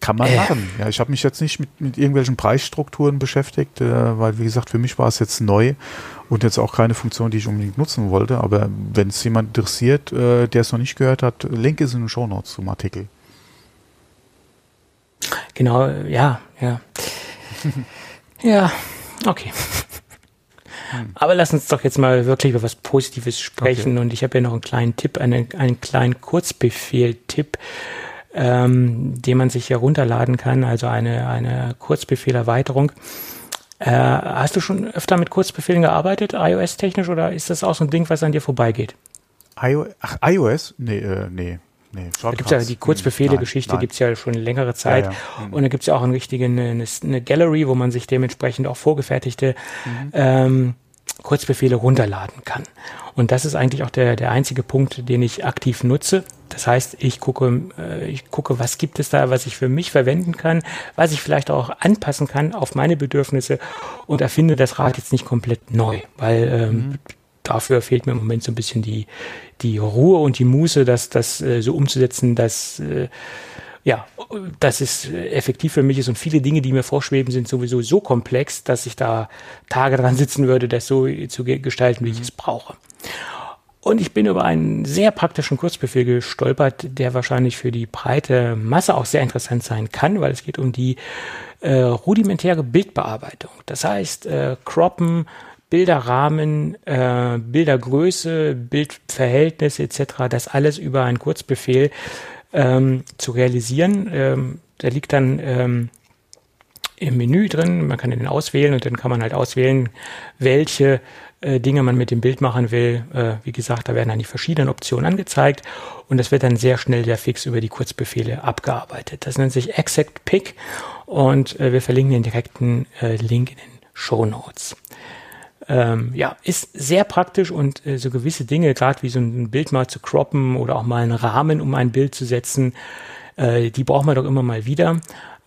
Kann man äh. machen. Ja, ich habe mich jetzt nicht mit, mit irgendwelchen Preisstrukturen beschäftigt, äh, weil wie gesagt, für mich war es jetzt neu und jetzt auch keine Funktion, die ich unbedingt nutzen wollte. Aber wenn es jemand interessiert, äh, der es noch nicht gehört hat, Link ist in den Show Notes zum Artikel. Genau, ja, ja. ja, okay. Aber lass uns doch jetzt mal wirklich über was Positives sprechen. Okay. Und ich habe ja noch einen kleinen Tipp, einen, einen kleinen Kurzbefehl-Tipp, ähm, den man sich herunterladen kann, also eine, eine Kurzbefehlerweiterung. Äh, hast du schon öfter mit Kurzbefehlen gearbeitet, iOS-technisch, oder ist das auch so ein Ding, was an dir vorbeigeht? IO Ach, iOS? Nee, äh, nee. Nee, da gibt ja die Kurzbefehle-Geschichte, gibt es ja schon längere Zeit. Ja, ja. Mhm. Und da gibt es ja auch eine richtige eine, eine, Gallery, wo man sich dementsprechend auch vorgefertigte mhm. ähm, Kurzbefehle runterladen kann. Und das ist eigentlich auch der, der einzige Punkt, den ich aktiv nutze. Das heißt, ich gucke, äh, ich gucke, was gibt es da, was ich für mich verwenden kann, was ich vielleicht auch anpassen kann auf meine Bedürfnisse und erfinde das Rad jetzt nicht komplett neu, weil ähm, mhm dafür fehlt mir im Moment so ein bisschen die, die Ruhe und die Muße, das, das äh, so umzusetzen, dass äh, ja, dass es effektiv für mich ist und viele Dinge, die mir vorschweben, sind sowieso so komplex, dass ich da Tage dran sitzen würde, das so zu gestalten, wie ich es brauche. Und ich bin über einen sehr praktischen Kurzbefehl gestolpert, der wahrscheinlich für die breite Masse auch sehr interessant sein kann, weil es geht um die äh, rudimentäre Bildbearbeitung. Das heißt, äh, croppen, Bilderrahmen, äh, Bildergröße, Bildverhältnis etc., das alles über einen Kurzbefehl ähm, zu realisieren. Ähm, der liegt dann ähm, im Menü drin. Man kann den auswählen und dann kann man halt auswählen, welche äh, Dinge man mit dem Bild machen will. Äh, wie gesagt, da werden dann die verschiedenen Optionen angezeigt und das wird dann sehr schnell, sehr fix über die Kurzbefehle abgearbeitet. Das nennt sich Exact Pick und äh, wir verlinken den direkten äh, Link in den Show Notes. Ähm, ja, ist sehr praktisch und äh, so gewisse Dinge, gerade wie so ein Bild mal zu croppen oder auch mal einen Rahmen um ein Bild zu setzen, äh, die braucht man doch immer mal wieder.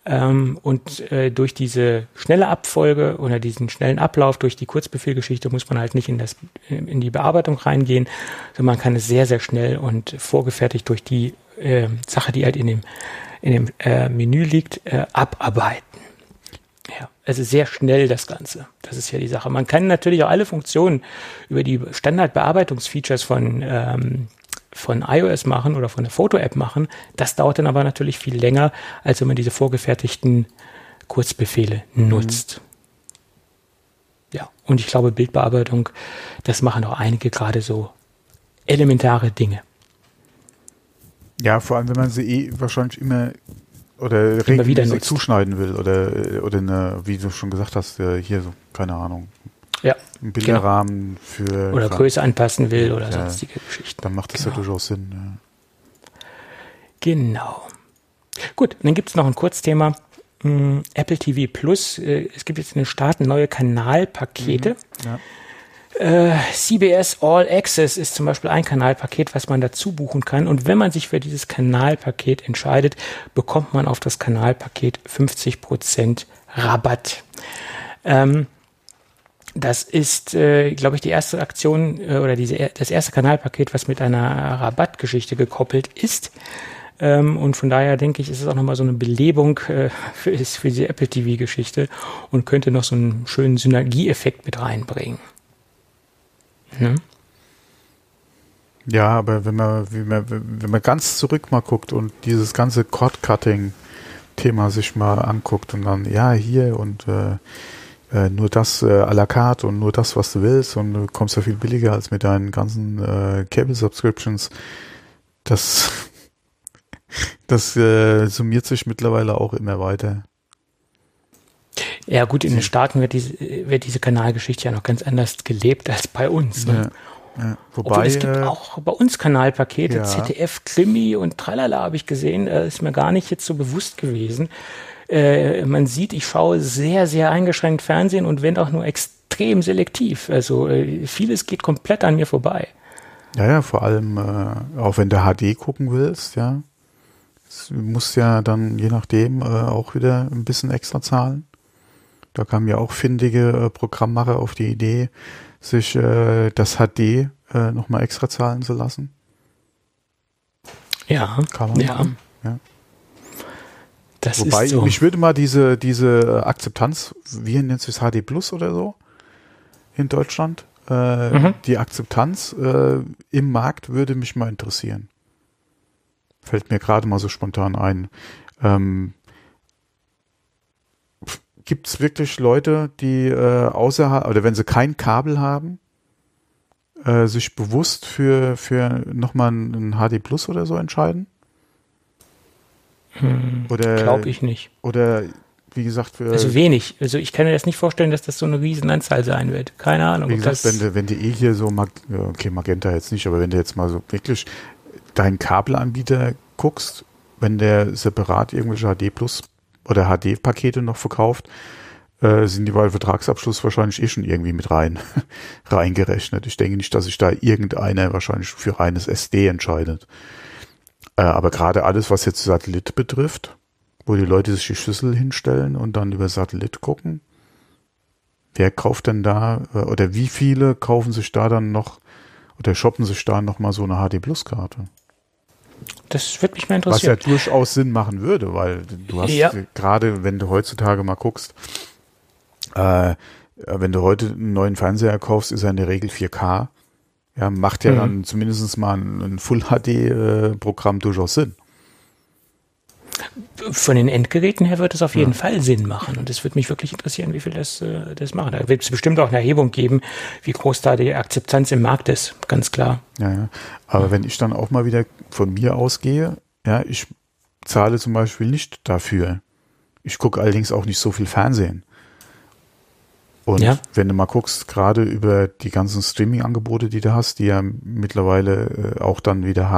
Ähm, und äh, durch diese schnelle Abfolge oder diesen schnellen Ablauf durch die Kurzbefehlgeschichte muss man halt nicht in, das, in die Bearbeitung reingehen, sondern man kann es sehr, sehr schnell und vorgefertigt durch die äh, Sache, die halt in dem, in dem äh, Menü liegt, äh, abarbeiten. Ist sehr schnell das Ganze. Das ist ja die Sache. Man kann natürlich auch alle Funktionen über die Standardbearbeitungsfeatures von ähm, von iOS machen oder von der Foto-App machen. Das dauert dann aber natürlich viel länger, als wenn man diese vorgefertigten Kurzbefehle mhm. nutzt. Ja, und ich glaube, Bildbearbeitung, das machen auch einige gerade so elementare Dinge. Ja, vor allem, wenn man sie eh wahrscheinlich immer oder regelmäßig zuschneiden will oder, oder eine, wie du schon gesagt hast, äh, hier so, keine Ahnung, ja, einen Bilderrahmen genau. für. Oder Größe anpassen will oder ja, sonstige Geschichten. Dann macht das genau. ja durchaus Sinn. Ja. Genau. Gut, dann gibt es noch ein Kurzthema. Hm, Apple TV Plus. Äh, es gibt jetzt in den Staaten neue Kanalpakete. Mhm, ja. Äh, CBS All Access ist zum Beispiel ein Kanalpaket, was man dazu buchen kann. Und wenn man sich für dieses Kanalpaket entscheidet, bekommt man auf das Kanalpaket 50% Rabatt. Ähm, das ist, äh, glaube ich, die erste Aktion äh, oder diese, das erste Kanalpaket, was mit einer Rabattgeschichte gekoppelt ist. Ähm, und von daher denke ich, ist es auch nochmal so eine Belebung äh, für, für diese Apple TV-Geschichte und könnte noch so einen schönen Synergieeffekt mit reinbringen. Ne? Ja, aber wenn man, wenn man, wenn man ganz zurück mal guckt und dieses ganze Cord-Cutting-Thema sich mal anguckt und dann, ja, hier und äh, äh, nur das äh, à la carte und nur das, was du willst und du kommst ja viel billiger als mit deinen ganzen äh, Cable-Subscriptions. Das, das äh, summiert sich mittlerweile auch immer weiter. Ja gut, in den Staaten wird diese, wird diese Kanalgeschichte ja noch ganz anders gelebt als bei uns. Ne? Ja, ja. Wobei, Obwohl, es gibt äh, auch bei uns Kanalpakete, ja. ZDF, Krimi und Tralala habe ich gesehen, äh, ist mir gar nicht jetzt so bewusst gewesen. Äh, man sieht, ich schaue sehr, sehr eingeschränkt Fernsehen und wenn auch nur extrem selektiv. Also äh, vieles geht komplett an mir vorbei. Ja, ja, vor allem, äh, auch wenn du HD gucken willst, ja. Du musst ja dann je nachdem äh, auch wieder ein bisschen extra zahlen. Da kamen ja auch findige äh, Programmmacher auf die Idee, sich äh, das HD äh, nochmal extra zahlen zu lassen. Ja, kann man ja. Machen. ja. Das Wobei, ist so. mich würde mal diese, diese Akzeptanz, wie nennt sich HD Plus oder so in Deutschland? Äh, mhm. Die Akzeptanz äh, im Markt würde mich mal interessieren. Fällt mir gerade mal so spontan ein. Ähm, Gibt es wirklich Leute, die äh, außerhalb, oder wenn sie kein Kabel haben, äh, sich bewusst für, für nochmal ein HD Plus oder so entscheiden? Hm, Glaube ich nicht. Oder wie gesagt, für, also wenig. Also ich kann mir das nicht vorstellen, dass das so eine Riesenanzahl sein wird. Keine Ahnung. Wie gesagt, wenn du, wenn du eh hier so, Mag okay, Magenta jetzt nicht, aber wenn du jetzt mal so wirklich deinen Kabelanbieter guckst, wenn der separat irgendwelche HD Plus oder HD-Pakete noch verkauft, äh, sind die bei Vertragsabschluss wahrscheinlich eh schon irgendwie mit rein reingerechnet. Ich denke nicht, dass sich da irgendeiner wahrscheinlich für reines SD entscheidet. Äh, aber gerade alles, was jetzt Satellit betrifft, wo die Leute sich die Schüssel hinstellen und dann über Satellit gucken, wer kauft denn da äh, oder wie viele kaufen sich da dann noch oder shoppen sich da noch mal so eine HD Plus Karte? Das wird mich mal interessieren. Was ja durchaus Sinn machen würde, weil du hast ja. gerade, wenn du heutzutage mal guckst, äh, wenn du heute einen neuen Fernseher kaufst, ist er in der Regel 4K. Ja, macht ja mhm. dann zumindest mal ein, ein Full-HD-Programm äh, durchaus Sinn. Von den Endgeräten her wird es auf jeden ja. Fall Sinn machen. Und es würde mich wirklich interessieren, wie viel das, äh, das machen. Da wird es bestimmt auch eine Erhebung geben, wie groß da die Akzeptanz im Markt ist, ganz klar. Ja, ja. Aber ja. wenn ich dann auch mal wieder von mir ausgehe, ja, ich zahle zum Beispiel nicht dafür, ich gucke allerdings auch nicht so viel Fernsehen. Und Ja. wenn du mal guckst, gerade über die ganzen Streaming-Angebote, die du hast, die ja mittlerweile äh, auch dann wieder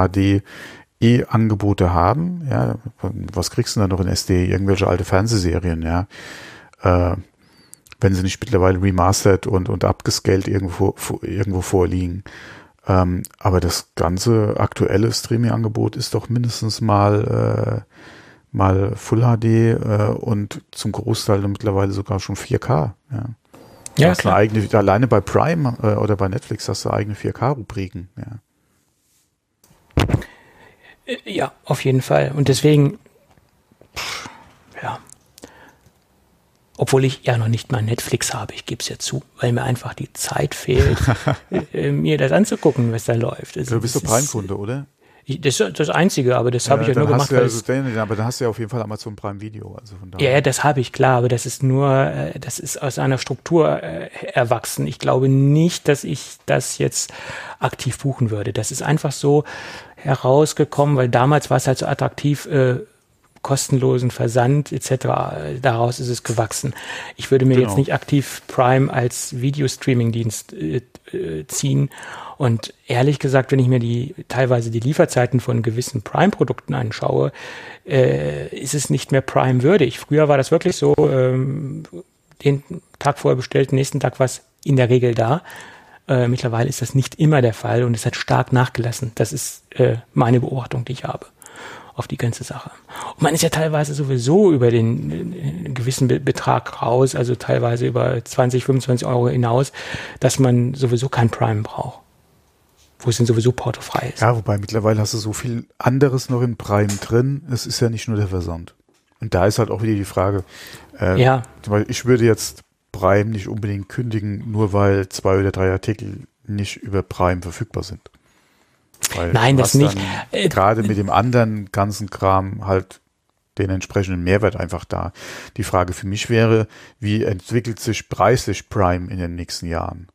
HD-E-Angebote haben, ja, was kriegst du denn da noch in SD? Irgendwelche alte Fernsehserien, ja. Äh, wenn sie nicht mittlerweile remastered und, und abgescaled irgendwo, irgendwo vorliegen. Ähm, aber das ganze aktuelle Streaming-Angebot ist doch mindestens mal, äh, mal Full HD äh, und zum Großteil mittlerweile sogar schon 4K. Ja. Ja, hast eine eigene, alleine bei Prime äh, oder bei Netflix hast du eigene 4K-Rubriken. Ja. Äh, Ja, auf jeden Fall. Und deswegen, pff, ja. Obwohl ich ja noch nicht mal Netflix habe, ich gebe es ja zu, weil mir einfach die Zeit fehlt, äh, mir das anzugucken, was da läuft. Also Du bist doch Prime-Kunde, oder? Das ist das Einzige, aber das habe ich ja nur gemacht, ja, weil also, aber dann hast du ja auf jeden Fall Amazon Prime Video. Also von daher. ja, ja, das habe ich klar, aber das ist nur, äh, das ist aus einer Struktur äh, erwachsen. Ich glaube nicht, dass ich das jetzt aktiv buchen würde. Das ist einfach so herausgekommen, weil damals war es halt so attraktiv, äh, kostenlosen Versand etc. Daraus ist es gewachsen. Ich würde mir Genau. jetzt nicht aktiv Prime als Videostreaming-Dienst äh, äh, ziehen. Und ehrlich gesagt, wenn ich mir die teilweise die Lieferzeiten von gewissen Prime-Produkten anschaue, äh, ist es nicht mehr Prime würdig. Früher war das wirklich so, ähm, den Tag vorher bestellt, nächsten Tag war es in der Regel da. Äh, mittlerweile ist das nicht immer der Fall und es hat stark nachgelassen. Das ist äh, meine Beobachtung, die ich habe auf die ganze Sache. Und man ist ja teilweise sowieso über den äh, gewissen Be Betrag raus, also teilweise über 20, 25 Euro hinaus, dass man sowieso kein Prime braucht. Wo es dann sowieso portofrei ist. Ja, wobei mittlerweile hast du so viel anderes noch in Prime drin. Es ist ja nicht nur der Versand. Und da ist halt auch wieder die Frage, äh, Ja. weil ich würde jetzt Prime nicht unbedingt kündigen, nur weil zwei oder drei Artikel nicht über Prime verfügbar sind. Weil Nein, das nicht. Äh, Gerade mit dem anderen ganzen Kram halt den entsprechenden Mehrwert einfach da. Die Frage für mich wäre, wie entwickelt sich preislich Prime in den nächsten Jahren?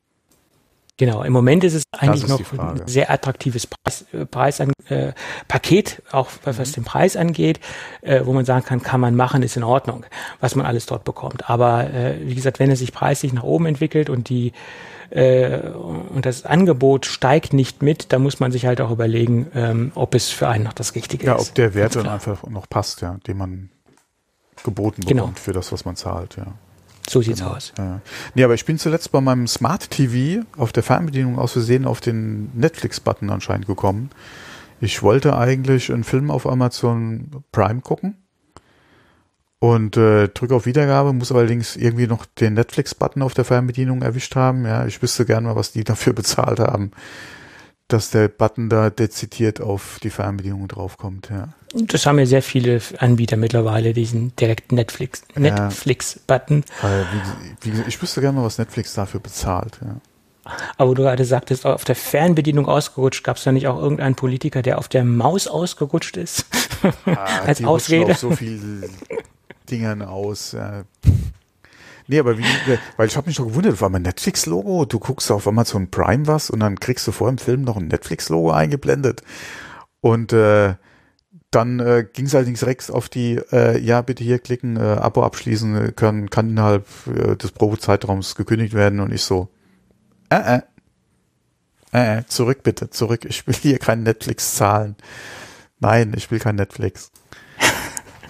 Genau, im Moment ist es eigentlich ist noch ein sehr attraktives Preis, äh, Preis an, äh, Paket, auch was Mhm. den Preis angeht, äh, wo man sagen kann, kann man machen, ist in Ordnung, was man alles dort bekommt. Aber äh, wie gesagt, wenn es sich preislich nach oben entwickelt und die äh, und das Angebot steigt nicht mit, dann muss man sich halt auch überlegen, ähm, ob es für einen noch das Richtige Ja, ist. ob der Wert dann einfach noch passt, ja, den man geboten Genau. bekommt für das, was man zahlt, ja. So sieht's Genau. aus. Ja. Nee, aber ich bin zuletzt bei meinem Smart TV auf der Fernbedienung aus Versehen auf den Netflix-Button anscheinend gekommen. Ich wollte eigentlich einen Film auf Amazon Prime gucken und äh, drücke auf Wiedergabe, muss allerdings irgendwie noch den Netflix-Button auf der Fernbedienung erwischt haben. Ja, ich wüsste gerne mal, was die dafür bezahlt haben, dass der Button da dezidiert auf die Fernbedienung draufkommt. Ja. Das haben ja sehr viele Anbieter mittlerweile, diesen direkten Netflix, Ja. Netflix-Button. Gesagt, ich wüsste gerne mal, was Netflix dafür bezahlt. Ja. Aber du gerade sagtest, auf der Fernbedienung ausgerutscht, gab es da nicht auch irgendeinen Politiker, der auf der Maus ausgerutscht ist? Als die Ausrede. auf so viel Dingern aus. Ja. Nee, aber wie, weil ich habe mich doch gewundert, war mein Netflix-Logo, du guckst auf Amazon Prime was und dann kriegst du vor dem Film noch ein Netflix-Logo eingeblendet. Und äh, dann äh, ging es allerdings direkt auf die, äh, ja, bitte hier klicken, äh, Abo abschließen, äh, kann, kann innerhalb äh, des Probezeitraums gekündigt werden und ich so, äh, äh, äh, äh, zurück bitte, zurück, ich will hier kein Netflix zahlen. Nein, ich will kein Netflix.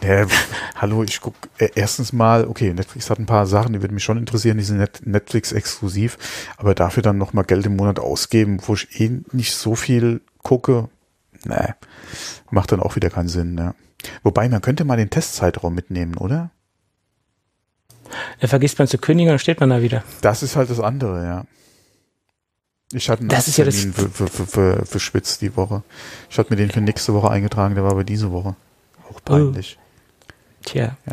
Pf, hallo, ich guck äh, erstens mal, okay, Netflix hat ein paar Sachen, die würden mich schon interessieren, die sind Net Netflix exklusiv, aber dafür dann nochmal Geld im Monat ausgeben, wo ich eh nicht so viel gucke, nee, macht dann auch wieder keinen Sinn, ne. Wobei, man könnte mal den Testzeitraum mitnehmen, oder? Da vergisst man zu kündigen und dann steht man da wieder. Das ist halt das andere, ja. Ich hatte einen Das ist ja das- für, für, für, für, für Schwitz die Woche. Ich hatte mir den für nächste Woche eingetragen, der war aber diese Woche. Auch peinlich. Tja. Ja.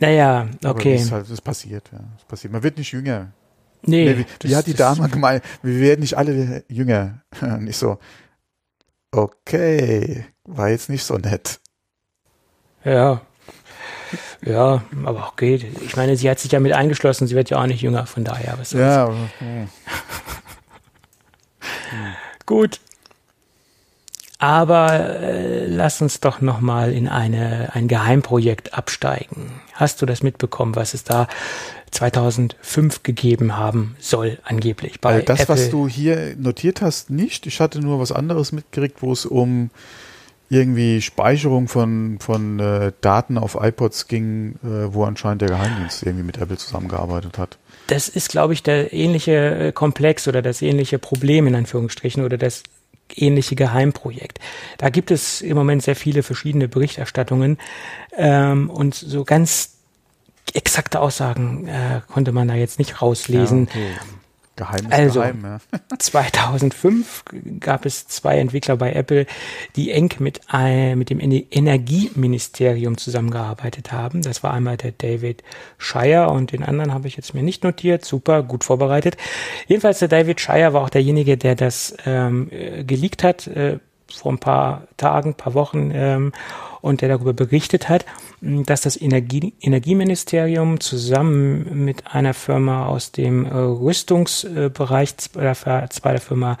Naja, Aber okay. Das, ist halt, das passiert, ja. Das passiert. Man wird nicht jünger. nee, Nee, wie, wie hat die Dame gemeint? Wir werden nicht alle jünger. Und ich so, okay, war jetzt nicht so nett. Ja. Ja, aber auch geht. Ich meine, sie hat sich ja mit eingeschlossen, sie wird ja auch nicht jünger, von daher. Was. Ja, hm. Gut. Aber äh, lass uns doch noch mal in eine, ein Geheimprojekt absteigen. Hast du das mitbekommen, was es da 2005 gegeben haben soll, angeblich bei äh, Das, Apple? was du hier notiert hast, nicht. Ich hatte nur was anderes mitgekriegt, wo es um irgendwie Speicherung von, von äh, Daten auf iPods ging, äh, wo anscheinend der Geheimdienst irgendwie mit Apple zusammengearbeitet hat. Das ist, glaube ich, der ähnliche äh, Komplex oder das ähnliche Problem in Anführungsstrichen oder das ähnliche Geheimprojekt. Da gibt es im Moment sehr viele verschiedene Berichterstattungen ähm, und so ganz exakte Aussagen äh, konnte man da jetzt nicht rauslesen. Ja, okay. Geheim ist also, geheim, ja. 2005 gab es zwei Entwickler bei Apple, die eng mit, äh, mit dem Energieministerium zusammengearbeitet haben. Das war einmal der David Shire und den anderen habe ich jetzt mir nicht notiert. Super, gut vorbereitet. Jedenfalls der David Shire war auch derjenige, der das ähm, äh, geleakt hat äh, vor ein paar Tagen, paar Wochen ähm, und der darüber berichtet hat, dass das Energie Energieministerium zusammen mit einer Firma aus dem äh, Rüstungsbereich, bei der Firma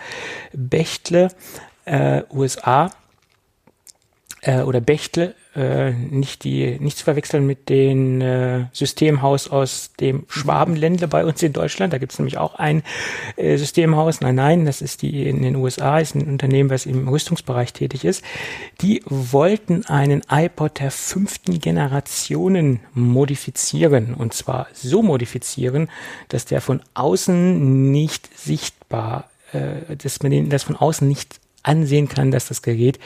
Bechtle, äh, USA, äh, oder Bechtle, äh, nicht die, nicht zu verwechseln mit dem äh, Systemhaus aus dem Schwabenländle bei uns in Deutschland. Da gibt es nämlich auch ein äh, Systemhaus. Nein, nein, das ist die in den USA, ist ein Unternehmen, was im Rüstungsbereich tätig ist. Die wollten einen iPod der fünften Generationen modifizieren und zwar so modifizieren, dass der von außen nicht sichtbar, äh, dass man den, das von außen nicht ansehen kann, dass das Gerät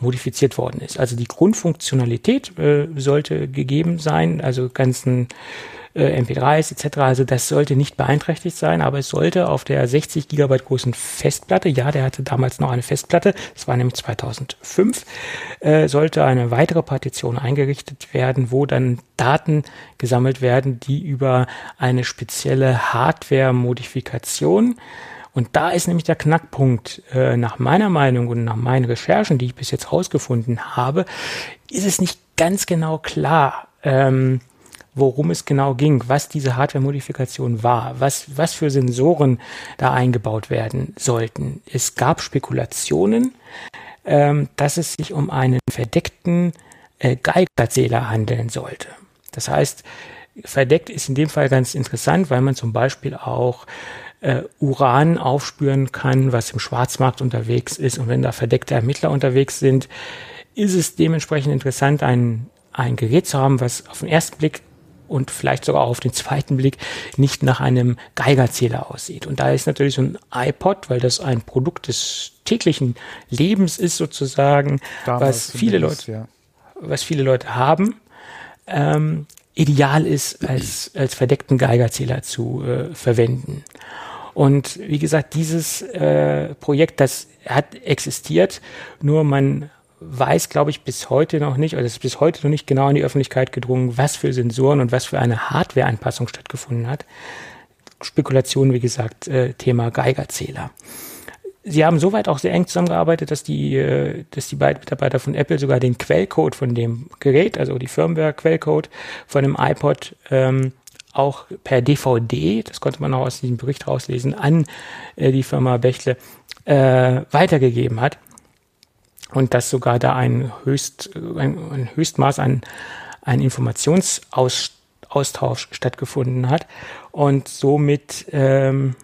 modifiziert worden ist. Also die Grundfunktionalität äh, sollte gegeben sein, also ganzen äh, MP3s etc. Also das sollte nicht beeinträchtigt sein, aber es sollte auf der 60 Gigabyte großen Festplatte, ja, der hatte damals noch eine Festplatte, das war nämlich 2005, äh, sollte eine weitere Partition eingerichtet werden, wo dann Daten gesammelt werden, die über eine spezielle Hardware-Modifikation und da ist nämlich der Knackpunkt, äh, nach meiner Meinung und nach meinen Recherchen, die ich bis jetzt rausgefunden habe, ist es nicht ganz genau klar, ähm, worum es genau ging, was diese Hardware-Modifikation war, was, was für Sensoren da eingebaut werden sollten. Es gab Spekulationen, ähm, dass es sich um einen verdeckten äh, Geigerzähler handeln sollte. Das heißt, verdeckt ist in dem Fall ganz interessant, weil man zum Beispiel auch äh, Uran aufspüren kann, was im Schwarzmarkt unterwegs ist. Und wenn da verdeckte Ermittler unterwegs sind, ist es dementsprechend interessant, ein, ein Gerät zu haben, was auf den ersten Blick und vielleicht sogar auf den zweiten Blick nicht nach einem Geigerzähler aussieht. Und da ist natürlich so ein iPod, weil das ein Produkt des täglichen Lebens ist sozusagen, Damals was viele Leute, ja. was viele Leute haben, ähm, ideal ist als, als verdeckten Geigerzähler zu äh, verwenden. Und wie gesagt, dieses äh, Projekt, das hat existiert, nur man weiß, glaube ich, bis heute noch nicht, oder es ist bis heute noch nicht genau in die Öffentlichkeit gedrungen, was für Sensoren und was für eine Hardware-Anpassung stattgefunden hat. Spekulation, wie gesagt, äh, Thema Geigerzähler. Sie haben soweit auch sehr eng zusammengearbeitet, dass die, äh, dass die beiden Mitarbeiter von Apple sogar den Quellcode von dem Gerät, also die Firmware-Quellcode von dem iPod ähm, auch per DVD, das konnte man auch aus diesem Bericht rauslesen, an äh, die Firma Bechtle äh, weitergegeben hat. Und dass sogar da ein, Höchst, ein, ein Höchstmaß an, an Informationsaustausch stattgefunden hat. Und somit ähm,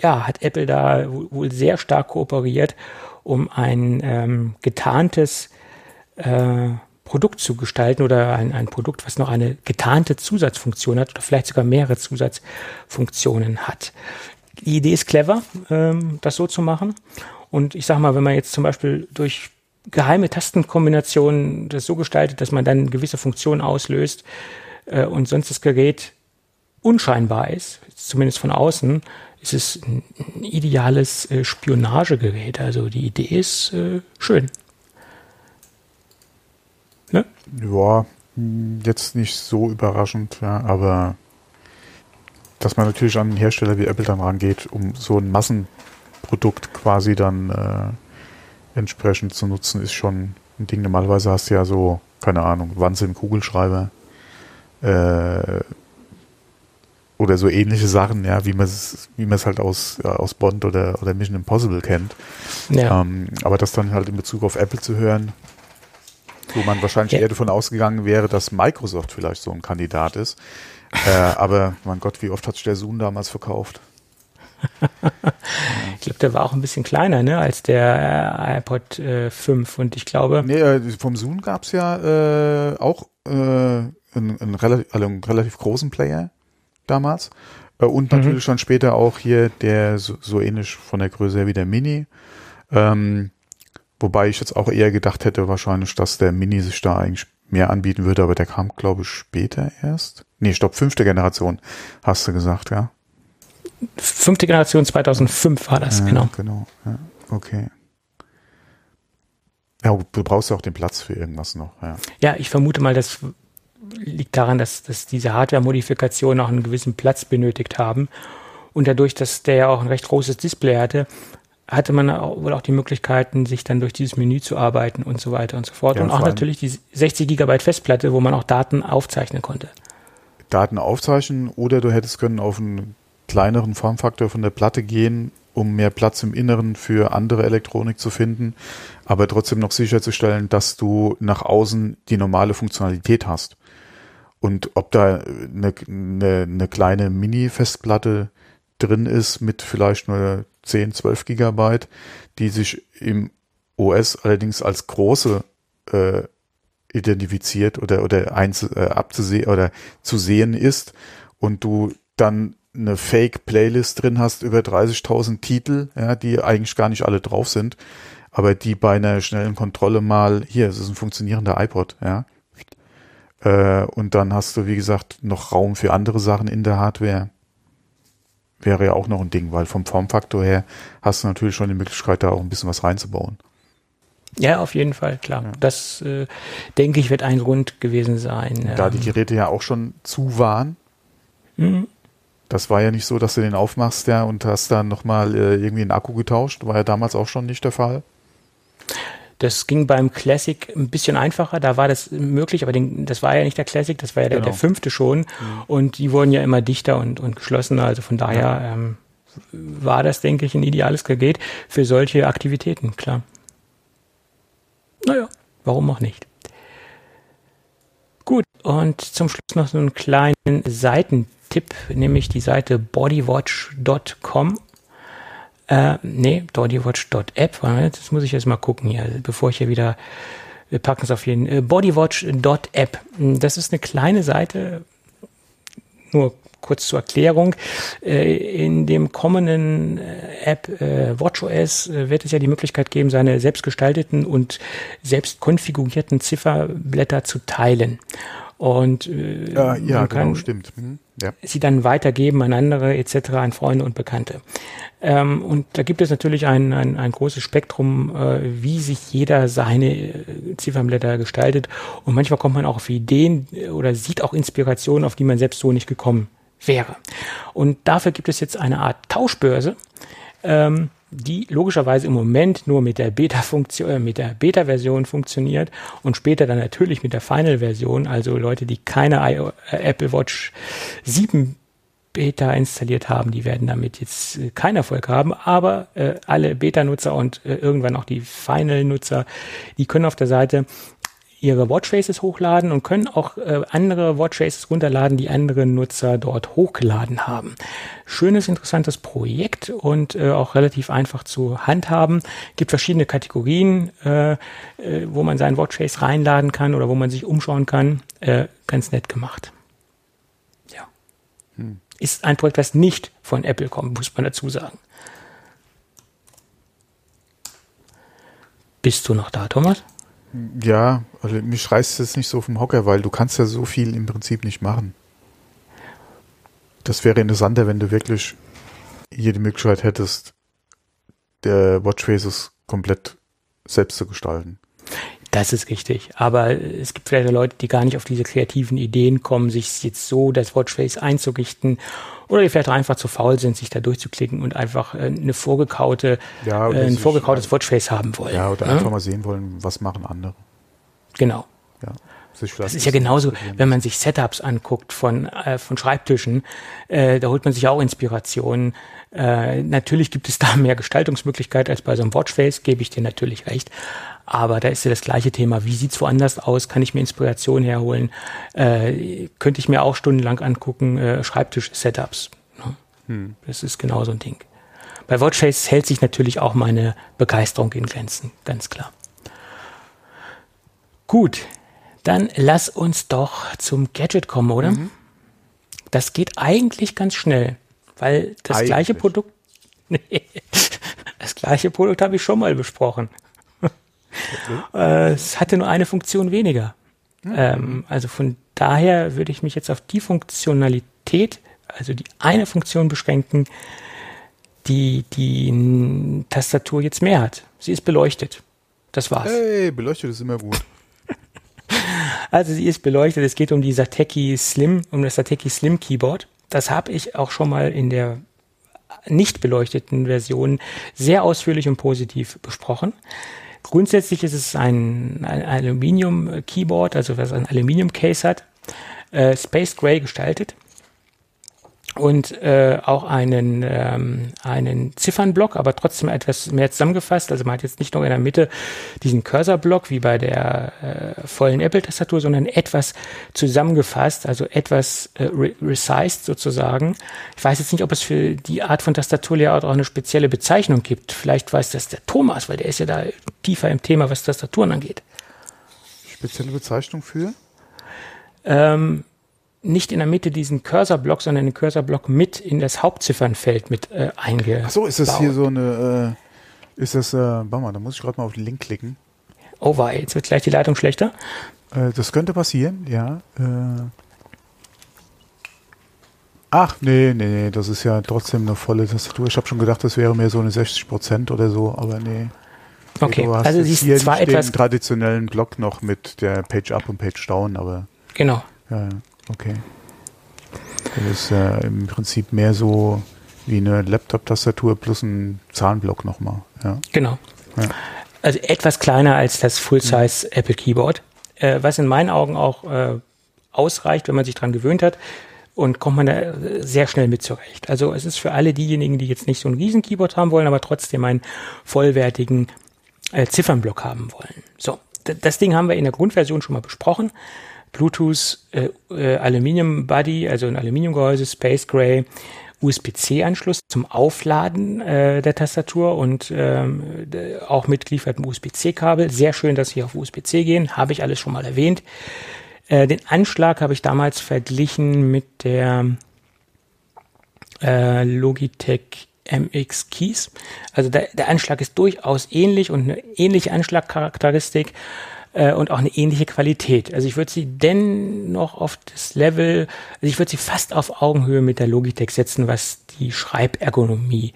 ja, hat Apple da wohl sehr stark kooperiert, um ein ähm, getarntes äh, Produkt zu gestalten oder ein, ein Produkt, was noch eine getarnte Zusatzfunktion hat oder vielleicht sogar mehrere Zusatzfunktionen hat. Die Idee ist clever, ähm, das so zu machen. Und ich sage mal, wenn man jetzt zum Beispiel durch geheime Tastenkombinationen das so gestaltet, dass man dann gewisse Funktionen auslöst äh, und sonst das Gerät unscheinbar ist, zumindest von außen, ist es ein, ideales äh, Spionagegerät. Also die Idee ist äh, schön. Ja, jetzt nicht so überraschend, ja, aber dass man natürlich an einen Hersteller wie Apple dann rangeht, um so ein Massenprodukt quasi dann äh, entsprechend zu nutzen, ist schon ein Ding. Normalerweise hast du ja so, keine Ahnung, Wanze im Kugelschreiber, äh, oder so ähnliche Sachen, ja, wie man es, wie man es halt aus, ja, aus Bond oder, oder Mission Impossible kennt. Ja. Ähm, aber das dann halt in Bezug auf Apple zu hören, wo man wahrscheinlich ja. eher davon ausgegangen wäre, dass Microsoft vielleicht so ein Kandidat ist. äh, aber mein Gott, wie oft hat sich der Zoom damals verkauft? ich glaube, der war auch ein bisschen kleiner, ne, als der äh, iPod äh, 5 und ich glaube. Nee, äh, vom Zoom gab es ja äh, auch äh, einen, einen, relativ, also einen relativ großen Player damals. Äh, und mhm. natürlich schon später auch hier der so, so ähnlich von der Größe her wie der Mini. Ähm, wobei ich jetzt auch eher gedacht hätte wahrscheinlich, dass der Mini sich da eigentlich mehr anbieten würde, aber der kam, glaube ich, später erst. Nee, stopp, fünfte Generation, hast du gesagt, ja? Fünfte Generation 2005 war das, ja, genau. Genau, ja, okay. Ja, du brauchst ja auch den Platz für irgendwas noch, ja. Ja, ich vermute mal, das liegt daran, dass, dass diese Hardware-Modifikationen auch einen gewissen Platz benötigt haben. Und dadurch, dass der ja auch ein recht großes Display hatte, hatte man wohl auch die Möglichkeiten, sich dann durch dieses Menü zu arbeiten und so weiter und so fort. Ja, und auch natürlich die 60 Gigabyte Festplatte, wo man auch Daten aufzeichnen konnte. Daten aufzeichnen oder du hättest können auf einen kleineren Formfaktor von der Platte gehen, um mehr Platz im Inneren für andere Elektronik zu finden, aber trotzdem noch sicherzustellen, dass du nach außen die normale Funktionalität hast. Und ob da eine, eine, eine kleine Mini-Festplatte drin ist mit vielleicht nur 10, 12 Gigabyte, die sich im OS allerdings als große äh, identifiziert oder oder eins äh, abzusehen oder zu sehen ist und du dann eine Fake Playlist drin hast über 30.000 Titel, ja, die eigentlich gar nicht alle drauf sind, aber die bei einer schnellen Kontrolle mal hier, es ist ein funktionierender iPod, ja, äh, und dann hast du, wie gesagt, noch Raum für andere Sachen in der Hardware. Wäre ja auch noch ein Ding, weil vom Formfaktor her hast du natürlich schon die Möglichkeit, da auch ein bisschen was reinzubauen. Ja, auf jeden Fall, klar. Ja. Das, äh, denke ich, wird ein Grund gewesen sein. Da die ähm, Geräte ja auch schon zu waren. Mhm. Das war ja nicht so, dass du den aufmachst, ja, und hast dann nochmal äh, irgendwie einen Akku getauscht. War ja damals auch schon nicht der Fall. Das ging beim Classic ein bisschen einfacher, da war das möglich, aber den, das war ja nicht der Classic, das war ja der, genau. der fünfte schon. Mhm. Und die wurden ja immer dichter und, und geschlossener. Also von daher ja. ähm, war das, denke ich, ein ideales Gerät für solche Aktivitäten, klar. Naja, warum auch nicht. Gut, und zum Schluss noch so einen kleinen Seitentipp, nämlich die Seite bodywatch.com äh, nee, bodywatch.app. Das muss ich jetzt mal gucken hier, bevor ich hier wieder, wir packen es auf jeden äh, bodywatch.app. Das ist eine kleine Seite, nur kurz zur Erklärung. Äh, in dem kommenden äh, App WatchOS wird es ja die Möglichkeit geben, seine selbstgestalteten und selbst konfigurierten Zifferblätter zu teilen. Und äh, ja, ja genau, stimmt. Mhm. Ja. sie dann weitergeben an andere etc., an Freunde und Bekannte. Ähm, und da gibt es natürlich ein, ein, ein großes Spektrum, äh, wie sich jeder seine äh, Ziffernblätter gestaltet. Und manchmal kommt man auch auf Ideen äh, oder sieht auch Inspirationen, auf die man selbst so nicht gekommen wäre. Und dafür gibt es jetzt eine Art Tauschbörse. Ähm, die logischerweise im Moment nur mit der Beta-Funktion, äh, mit der Beta-Version funktioniert und später dann natürlich mit der Final-Version. Also Leute, die keine äh, Apple Watch 7 Beta installiert haben, die werden damit jetzt äh, keinen Erfolg haben. Aber äh, alle Beta-Nutzer und äh, irgendwann auch die Final-Nutzer, die können auf der Seite ihre Watchfaces hochladen und können auch äh, andere Watchfaces runterladen, die andere Nutzer dort hochgeladen haben. Schönes, interessantes Projekt und äh, auch relativ einfach zu handhaben. Gibt verschiedene Kategorien, äh, äh, wo man seinen Watchface reinladen kann oder wo man sich umschauen kann. Äh, ganz nett gemacht. Ja. Hm. Ist ein Projekt, das nicht von Apple kommt, muss man dazu sagen. Bist du noch da, Thomas? Ja, also mich reißt es nicht so vom Hocker, weil du kannst ja so viel im Prinzip nicht machen. Das wäre interessanter, wenn du wirklich die Möglichkeit hättest, der Watchfaces komplett selbst zu gestalten. Das ist richtig. Aber es gibt vielleicht Leute, die gar nicht auf diese kreativen Ideen kommen, sich jetzt so das Watchface einzurichten oder die vielleicht auch einfach zu faul sind, sich da durchzuklicken und einfach äh, eine vorgekaute, ja, äh, ein vorgekautes Watchface haben wollen. Ja, oder ja? Ne? einfach mal sehen wollen, was machen andere. Genau. Ja. Das ist ja genauso, wenn man sich Setups anguckt von, äh, von Schreibtischen, äh, da holt man sich auch Inspirationen. Äh, natürlich gibt es da mehr Gestaltungsmöglichkeit als bei so einem Watchface, gebe ich dir natürlich recht. Aber da ist ja das gleiche Thema. Wie sieht's woanders aus? Kann ich mir Inspiration herholen? Äh, könnte ich mir auch stundenlang angucken, äh, Schreibtisch-Setups. Ne? Hm. Das ist genau so ein Ding. Bei Watchface hält sich natürlich auch meine Begeisterung in Grenzen, ganz klar. Gut, dann lass uns doch zum Gadget kommen, oder? Mhm. Das geht eigentlich ganz schnell, weil das eigentlich. gleiche Produkt, das gleiche Produkt habe ich schon mal besprochen. Okay. es hatte nur eine Funktion weniger. Mhm. Ähm, also von daher würde ich mich jetzt auf die Funktionalität, also die eine Funktion beschränken, die die Tastatur jetzt mehr hat. Sie ist beleuchtet. Das war's. Hey, beleuchtet ist immer gut. Also sie ist beleuchtet. Es geht um die Sateki Slim, um das Sateki Slim Keyboard. Das habe ich auch schon mal in der nicht beleuchteten Version sehr ausführlich und positiv besprochen. Grundsätzlich ist es ein, ein Aluminium-Keyboard, also was ein Aluminium-Case hat, äh, Space Gray gestaltet und äh, auch einen, ähm, einen Ziffernblock, aber trotzdem etwas mehr zusammengefasst. Also man hat jetzt nicht noch in der Mitte diesen Cursor-Block wie bei der äh, vollen Apple-Tastatur, sondern etwas zusammengefasst, also etwas äh, re resized sozusagen. Ich weiß jetzt nicht, ob es für die Art von Tastaturlayout auch eine spezielle Bezeichnung gibt. Vielleicht weiß das der Thomas, weil der ist ja da tiefer im Thema, was Tastaturen angeht. Spezielle Bezeichnung für? Ähm, nicht in der Mitte diesen Cursor-Block, sondern den Cursor-Block mit in das Hauptziffernfeld mit äh, eingebaut. Ach so, ist das hier so eine, äh, ist das, äh, warte mal, da muss ich gerade mal auf den Link klicken. Oh wei, jetzt wird gleich die Leitung schlechter. Äh, das könnte passieren, ja. Äh. Ach, nee, nee, nee, das ist ja trotzdem eine volle Tastatur. Ich habe schon gedacht, das wäre mehr so eine 60 Prozent oder so, aber nee. Okay, du hast also sie ist zwar etwas den traditionellen Block noch mit der Page Up und Page Down, aber genau. Ja, Okay. Das ist äh, im Prinzip mehr so wie eine Laptop-Tastatur plus ein Zahlenblock nochmal. Ja. Genau. Ja. Also etwas kleiner als das Full-Size. Apple Keyboard, äh, was in meinen Augen auch äh, ausreicht, wenn man sich dran gewöhnt hat und kommt man da sehr schnell mit zurecht. Also es ist für alle diejenigen, die jetzt nicht so ein riesen Keyboard haben wollen, aber trotzdem einen vollwertigen äh, Ziffernblock haben wollen. So, das Ding haben wir in der Grundversion schon mal besprochen. Bluetooth äh, äh, Aluminium Body, also ein Aluminiumgehäuse, Space Gray, USB-C-Anschluss zum Aufladen äh, der Tastatur und ähm, auch mitgeliefertem USB-C-Kabel. Sehr schön, dass sie auf USB-C gehen, habe ich alles schon mal erwähnt. Äh, den Anschlag habe ich damals verglichen mit der äh, Logitech MX Keys. Also der, der Anschlag ist durchaus ähnlich und eine ähnliche Anschlagcharakteristik äh, und auch eine ähnliche Qualität. Also ich würde sie dennoch auf das Level, also ich würde sie fast auf Augenhöhe mit der Logitech setzen, was die Schreibergonomie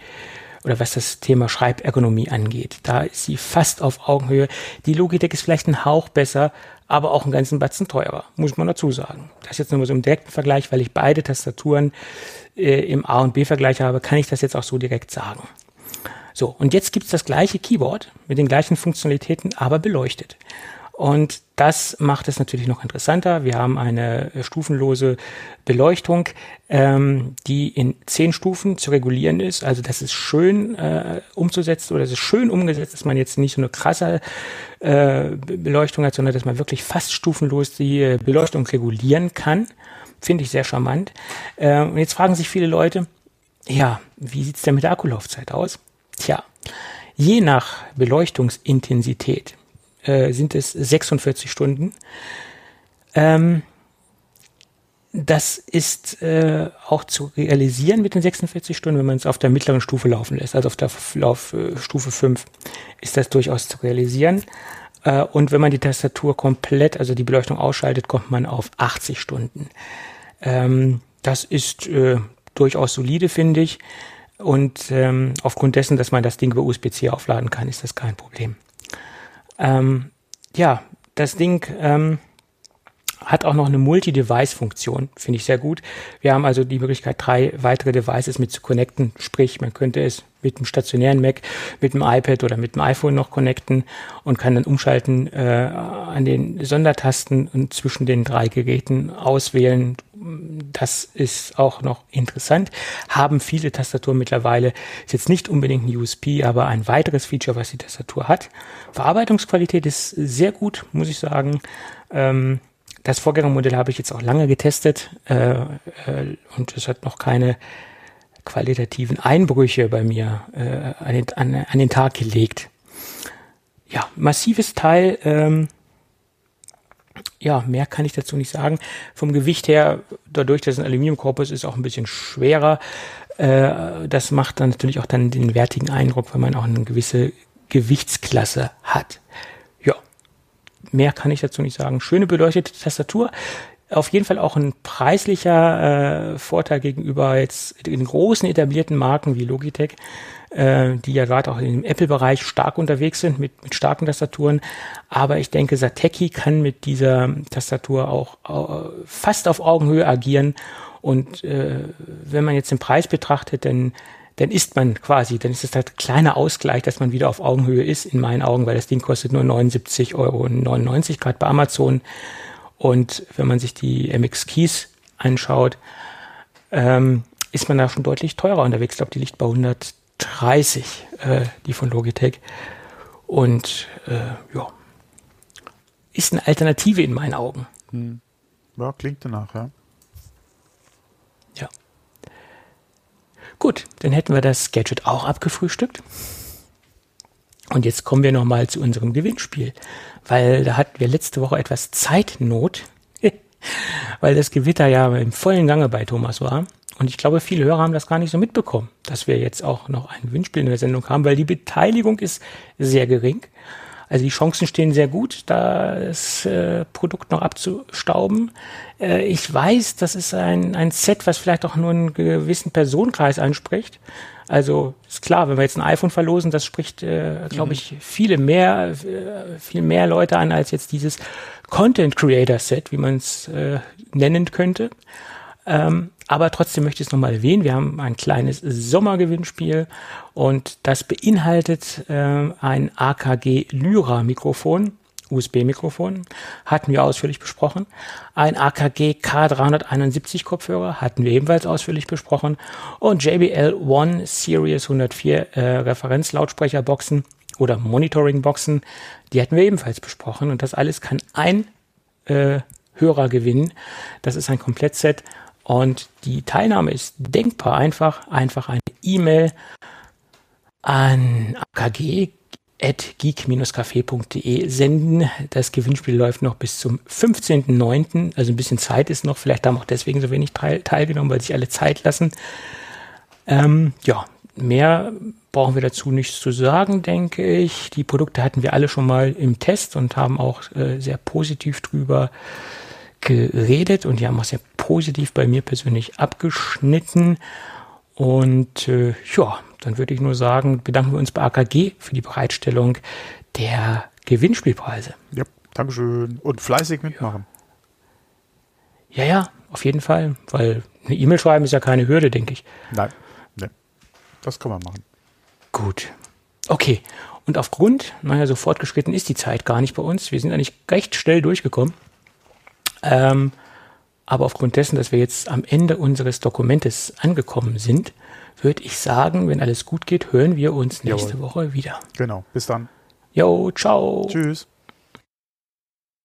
oder was das Thema Schreibergonomie angeht. Da ist sie fast auf Augenhöhe. Die Logitech ist vielleicht ein Hauch besser, aber auch einen ganzen Batzen teurer, muss man dazu sagen. Das ist jetzt nur so im direkten Vergleich, weil ich beide Tastaturen äh, im A- und B-Vergleich habe, kann ich das jetzt auch so direkt sagen. So, und jetzt gibt's das gleiche Keyboard mit den gleichen Funktionalitäten, aber beleuchtet. Und das macht es natürlich noch interessanter. Wir haben eine stufenlose Beleuchtung, ähm, die in zehn Stufen zu regulieren ist. Also das ist schön äh, umzusetzen oder es ist schön umgesetzt, dass man jetzt nicht so eine krasse äh, Beleuchtung hat, sondern dass man wirklich fast stufenlos die äh, Beleuchtung regulieren kann. Finde ich sehr charmant. Äh, und jetzt fragen sich viele Leute, ja, wie sieht's denn mit der Akkulaufzeit aus? Tja, je nach Beleuchtungsintensität äh, sind es 46 Stunden. Ähm, das ist äh, auch zu realisieren mit den 46 Stunden, wenn man es auf der mittleren Stufe laufen lässt. Also auf der Lauf, äh, Stufe 5 ist das durchaus zu realisieren. Äh, und wenn man die Tastatur komplett, also die Beleuchtung ausschaltet, kommt man auf 80 Stunden. Ähm, das ist äh, durchaus solide, finde ich. Und ähm, aufgrund dessen, dass man das Ding über USB-C aufladen kann, ist das kein Problem. Ähm, ja, das Ding ähm, hat auch noch eine Multi-Device-Funktion, finde ich sehr gut. Wir haben also die Möglichkeit, drei weitere Devices mit zu connecten, sprich, man könnte es mit dem stationären Mac, mit dem iPad oder mit dem iPhone noch connecten und kann dann umschalten äh, an den Sondertasten und zwischen den drei Geräten auswählen. Das ist auch noch interessant. Haben viele Tastaturen mittlerweile. Ist jetzt nicht unbedingt ein USP, aber ein weiteres Feature, was die Tastatur hat. Verarbeitungsqualität ist sehr gut, muss ich sagen. Ähm, das Vorgängermodell habe ich jetzt auch lange getestet äh, äh, und es hat noch keine qualitativen Einbrüche bei mir äh, an, den, an, an, den Tag gelegt. Ja, massives Teil. Ähm, ja, mehr kann ich dazu nicht sagen. Vom Gewicht her, dadurch, dass es ein Aluminiumkorpus ist, auch ein bisschen schwerer. Äh, das macht dann natürlich auch dann den wertigen Eindruck, wenn man auch eine gewisse Gewichtsklasse hat mehr kann ich dazu nicht sagen. Schöne beleuchtete Tastatur. Auf jeden Fall auch ein preislicher äh, Vorteil gegenüber jetzt den großen etablierten Marken wie Logitech, äh, die ja gerade auch im Apple-Bereich stark unterwegs sind mit, mit starken Tastaturen. Aber ich denke, Sateki kann mit dieser Tastatur auch äh, fast auf Augenhöhe agieren. Und äh, wenn man jetzt den Preis betrachtet, dann dann ist man quasi, dann ist es halt kleiner Ausgleich, dass man wieder auf Augenhöhe ist, in meinen Augen, weil das Ding kostet nur 79,99 Euro gerade bei Amazon. Und wenn man sich die MX Keys anschaut, ähm, ist man da schon deutlich teurer unterwegs. Ich glaube, die liegt bei 130, äh, die von Logitech. Und äh, ja, ist eine Alternative in meinen Augen. Hm. Ja, klingt danach, ja. Gut, dann hätten wir das Gadget auch abgefrühstückt. Und jetzt kommen wir nochmal zu unserem Gewinnspiel, weil da hatten wir letzte Woche etwas Zeitnot, weil das Gewitter ja im vollen Gange bei Thomas war. Und ich glaube, viele Hörer haben das gar nicht so mitbekommen, dass wir jetzt auch noch ein Gewinnspiel in der Sendung haben, weil die Beteiligung ist sehr gering. Also die Chancen stehen sehr gut, das äh, Produkt noch abzustauben. Äh, ich weiß, das ist ein, ein Set, was vielleicht auch nur einen gewissen Personenkreis anspricht. Also ist klar, wenn wir jetzt ein iPhone verlosen, das spricht, äh, glaube mhm. ich, viele mehr, äh, viel mehr Leute an als jetzt dieses Content Creator Set, wie man es äh, nennen könnte. Ähm, aber trotzdem möchte ich es nochmal erwähnen. Wir haben ein kleines Sommergewinnspiel und das beinhaltet äh, ein AKG Lyra Mikrofon. USB-Mikrofon hatten wir ausführlich besprochen. Ein AKG K371 Kopfhörer hatten wir ebenfalls ausführlich besprochen. Und JBL One Series 104 äh, Referenzlautsprecherboxen oder Monitoring-Boxen, die hatten wir ebenfalls besprochen. Und das alles kann ein äh, Hörer gewinnen. Das ist ein Komplettset und die Teilnahme ist denkbar einfach. Einfach eine E-Mail an akg.geek-café.de senden. Das Gewinnspiel läuft noch bis zum 15.09. Also ein bisschen Zeit ist noch. Vielleicht haben auch deswegen so wenig teil teilgenommen, weil sich alle Zeit lassen. Ähm, ja, mehr brauchen wir dazu nichts zu sagen, denke ich. Die Produkte hatten wir alle schon mal im Test und haben auch äh, sehr positiv drüber geredet und die haben auch sehr positiv bei mir persönlich abgeschnitten. Und äh, ja, dann würde ich nur sagen, bedanken wir uns bei AKG für die Bereitstellung der Gewinnspielpreise. Ja, Dankeschön. Und fleißig mitmachen. Ja, ja, auf jeden Fall, weil eine E-Mail schreiben ist ja keine Hürde, denke ich. Nein, nee. das kann man machen. Gut. Okay. Und aufgrund, naja, so fortgeschritten ist die Zeit gar nicht bei uns. Wir sind eigentlich recht schnell durchgekommen. Ähm, aber aufgrund dessen, dass wir jetzt am Ende unseres Dokumentes angekommen sind, würde ich sagen, wenn alles gut geht, hören wir uns nächste Jawohl. Woche wieder. Genau. Bis dann. Jo, ciao. Tschüss.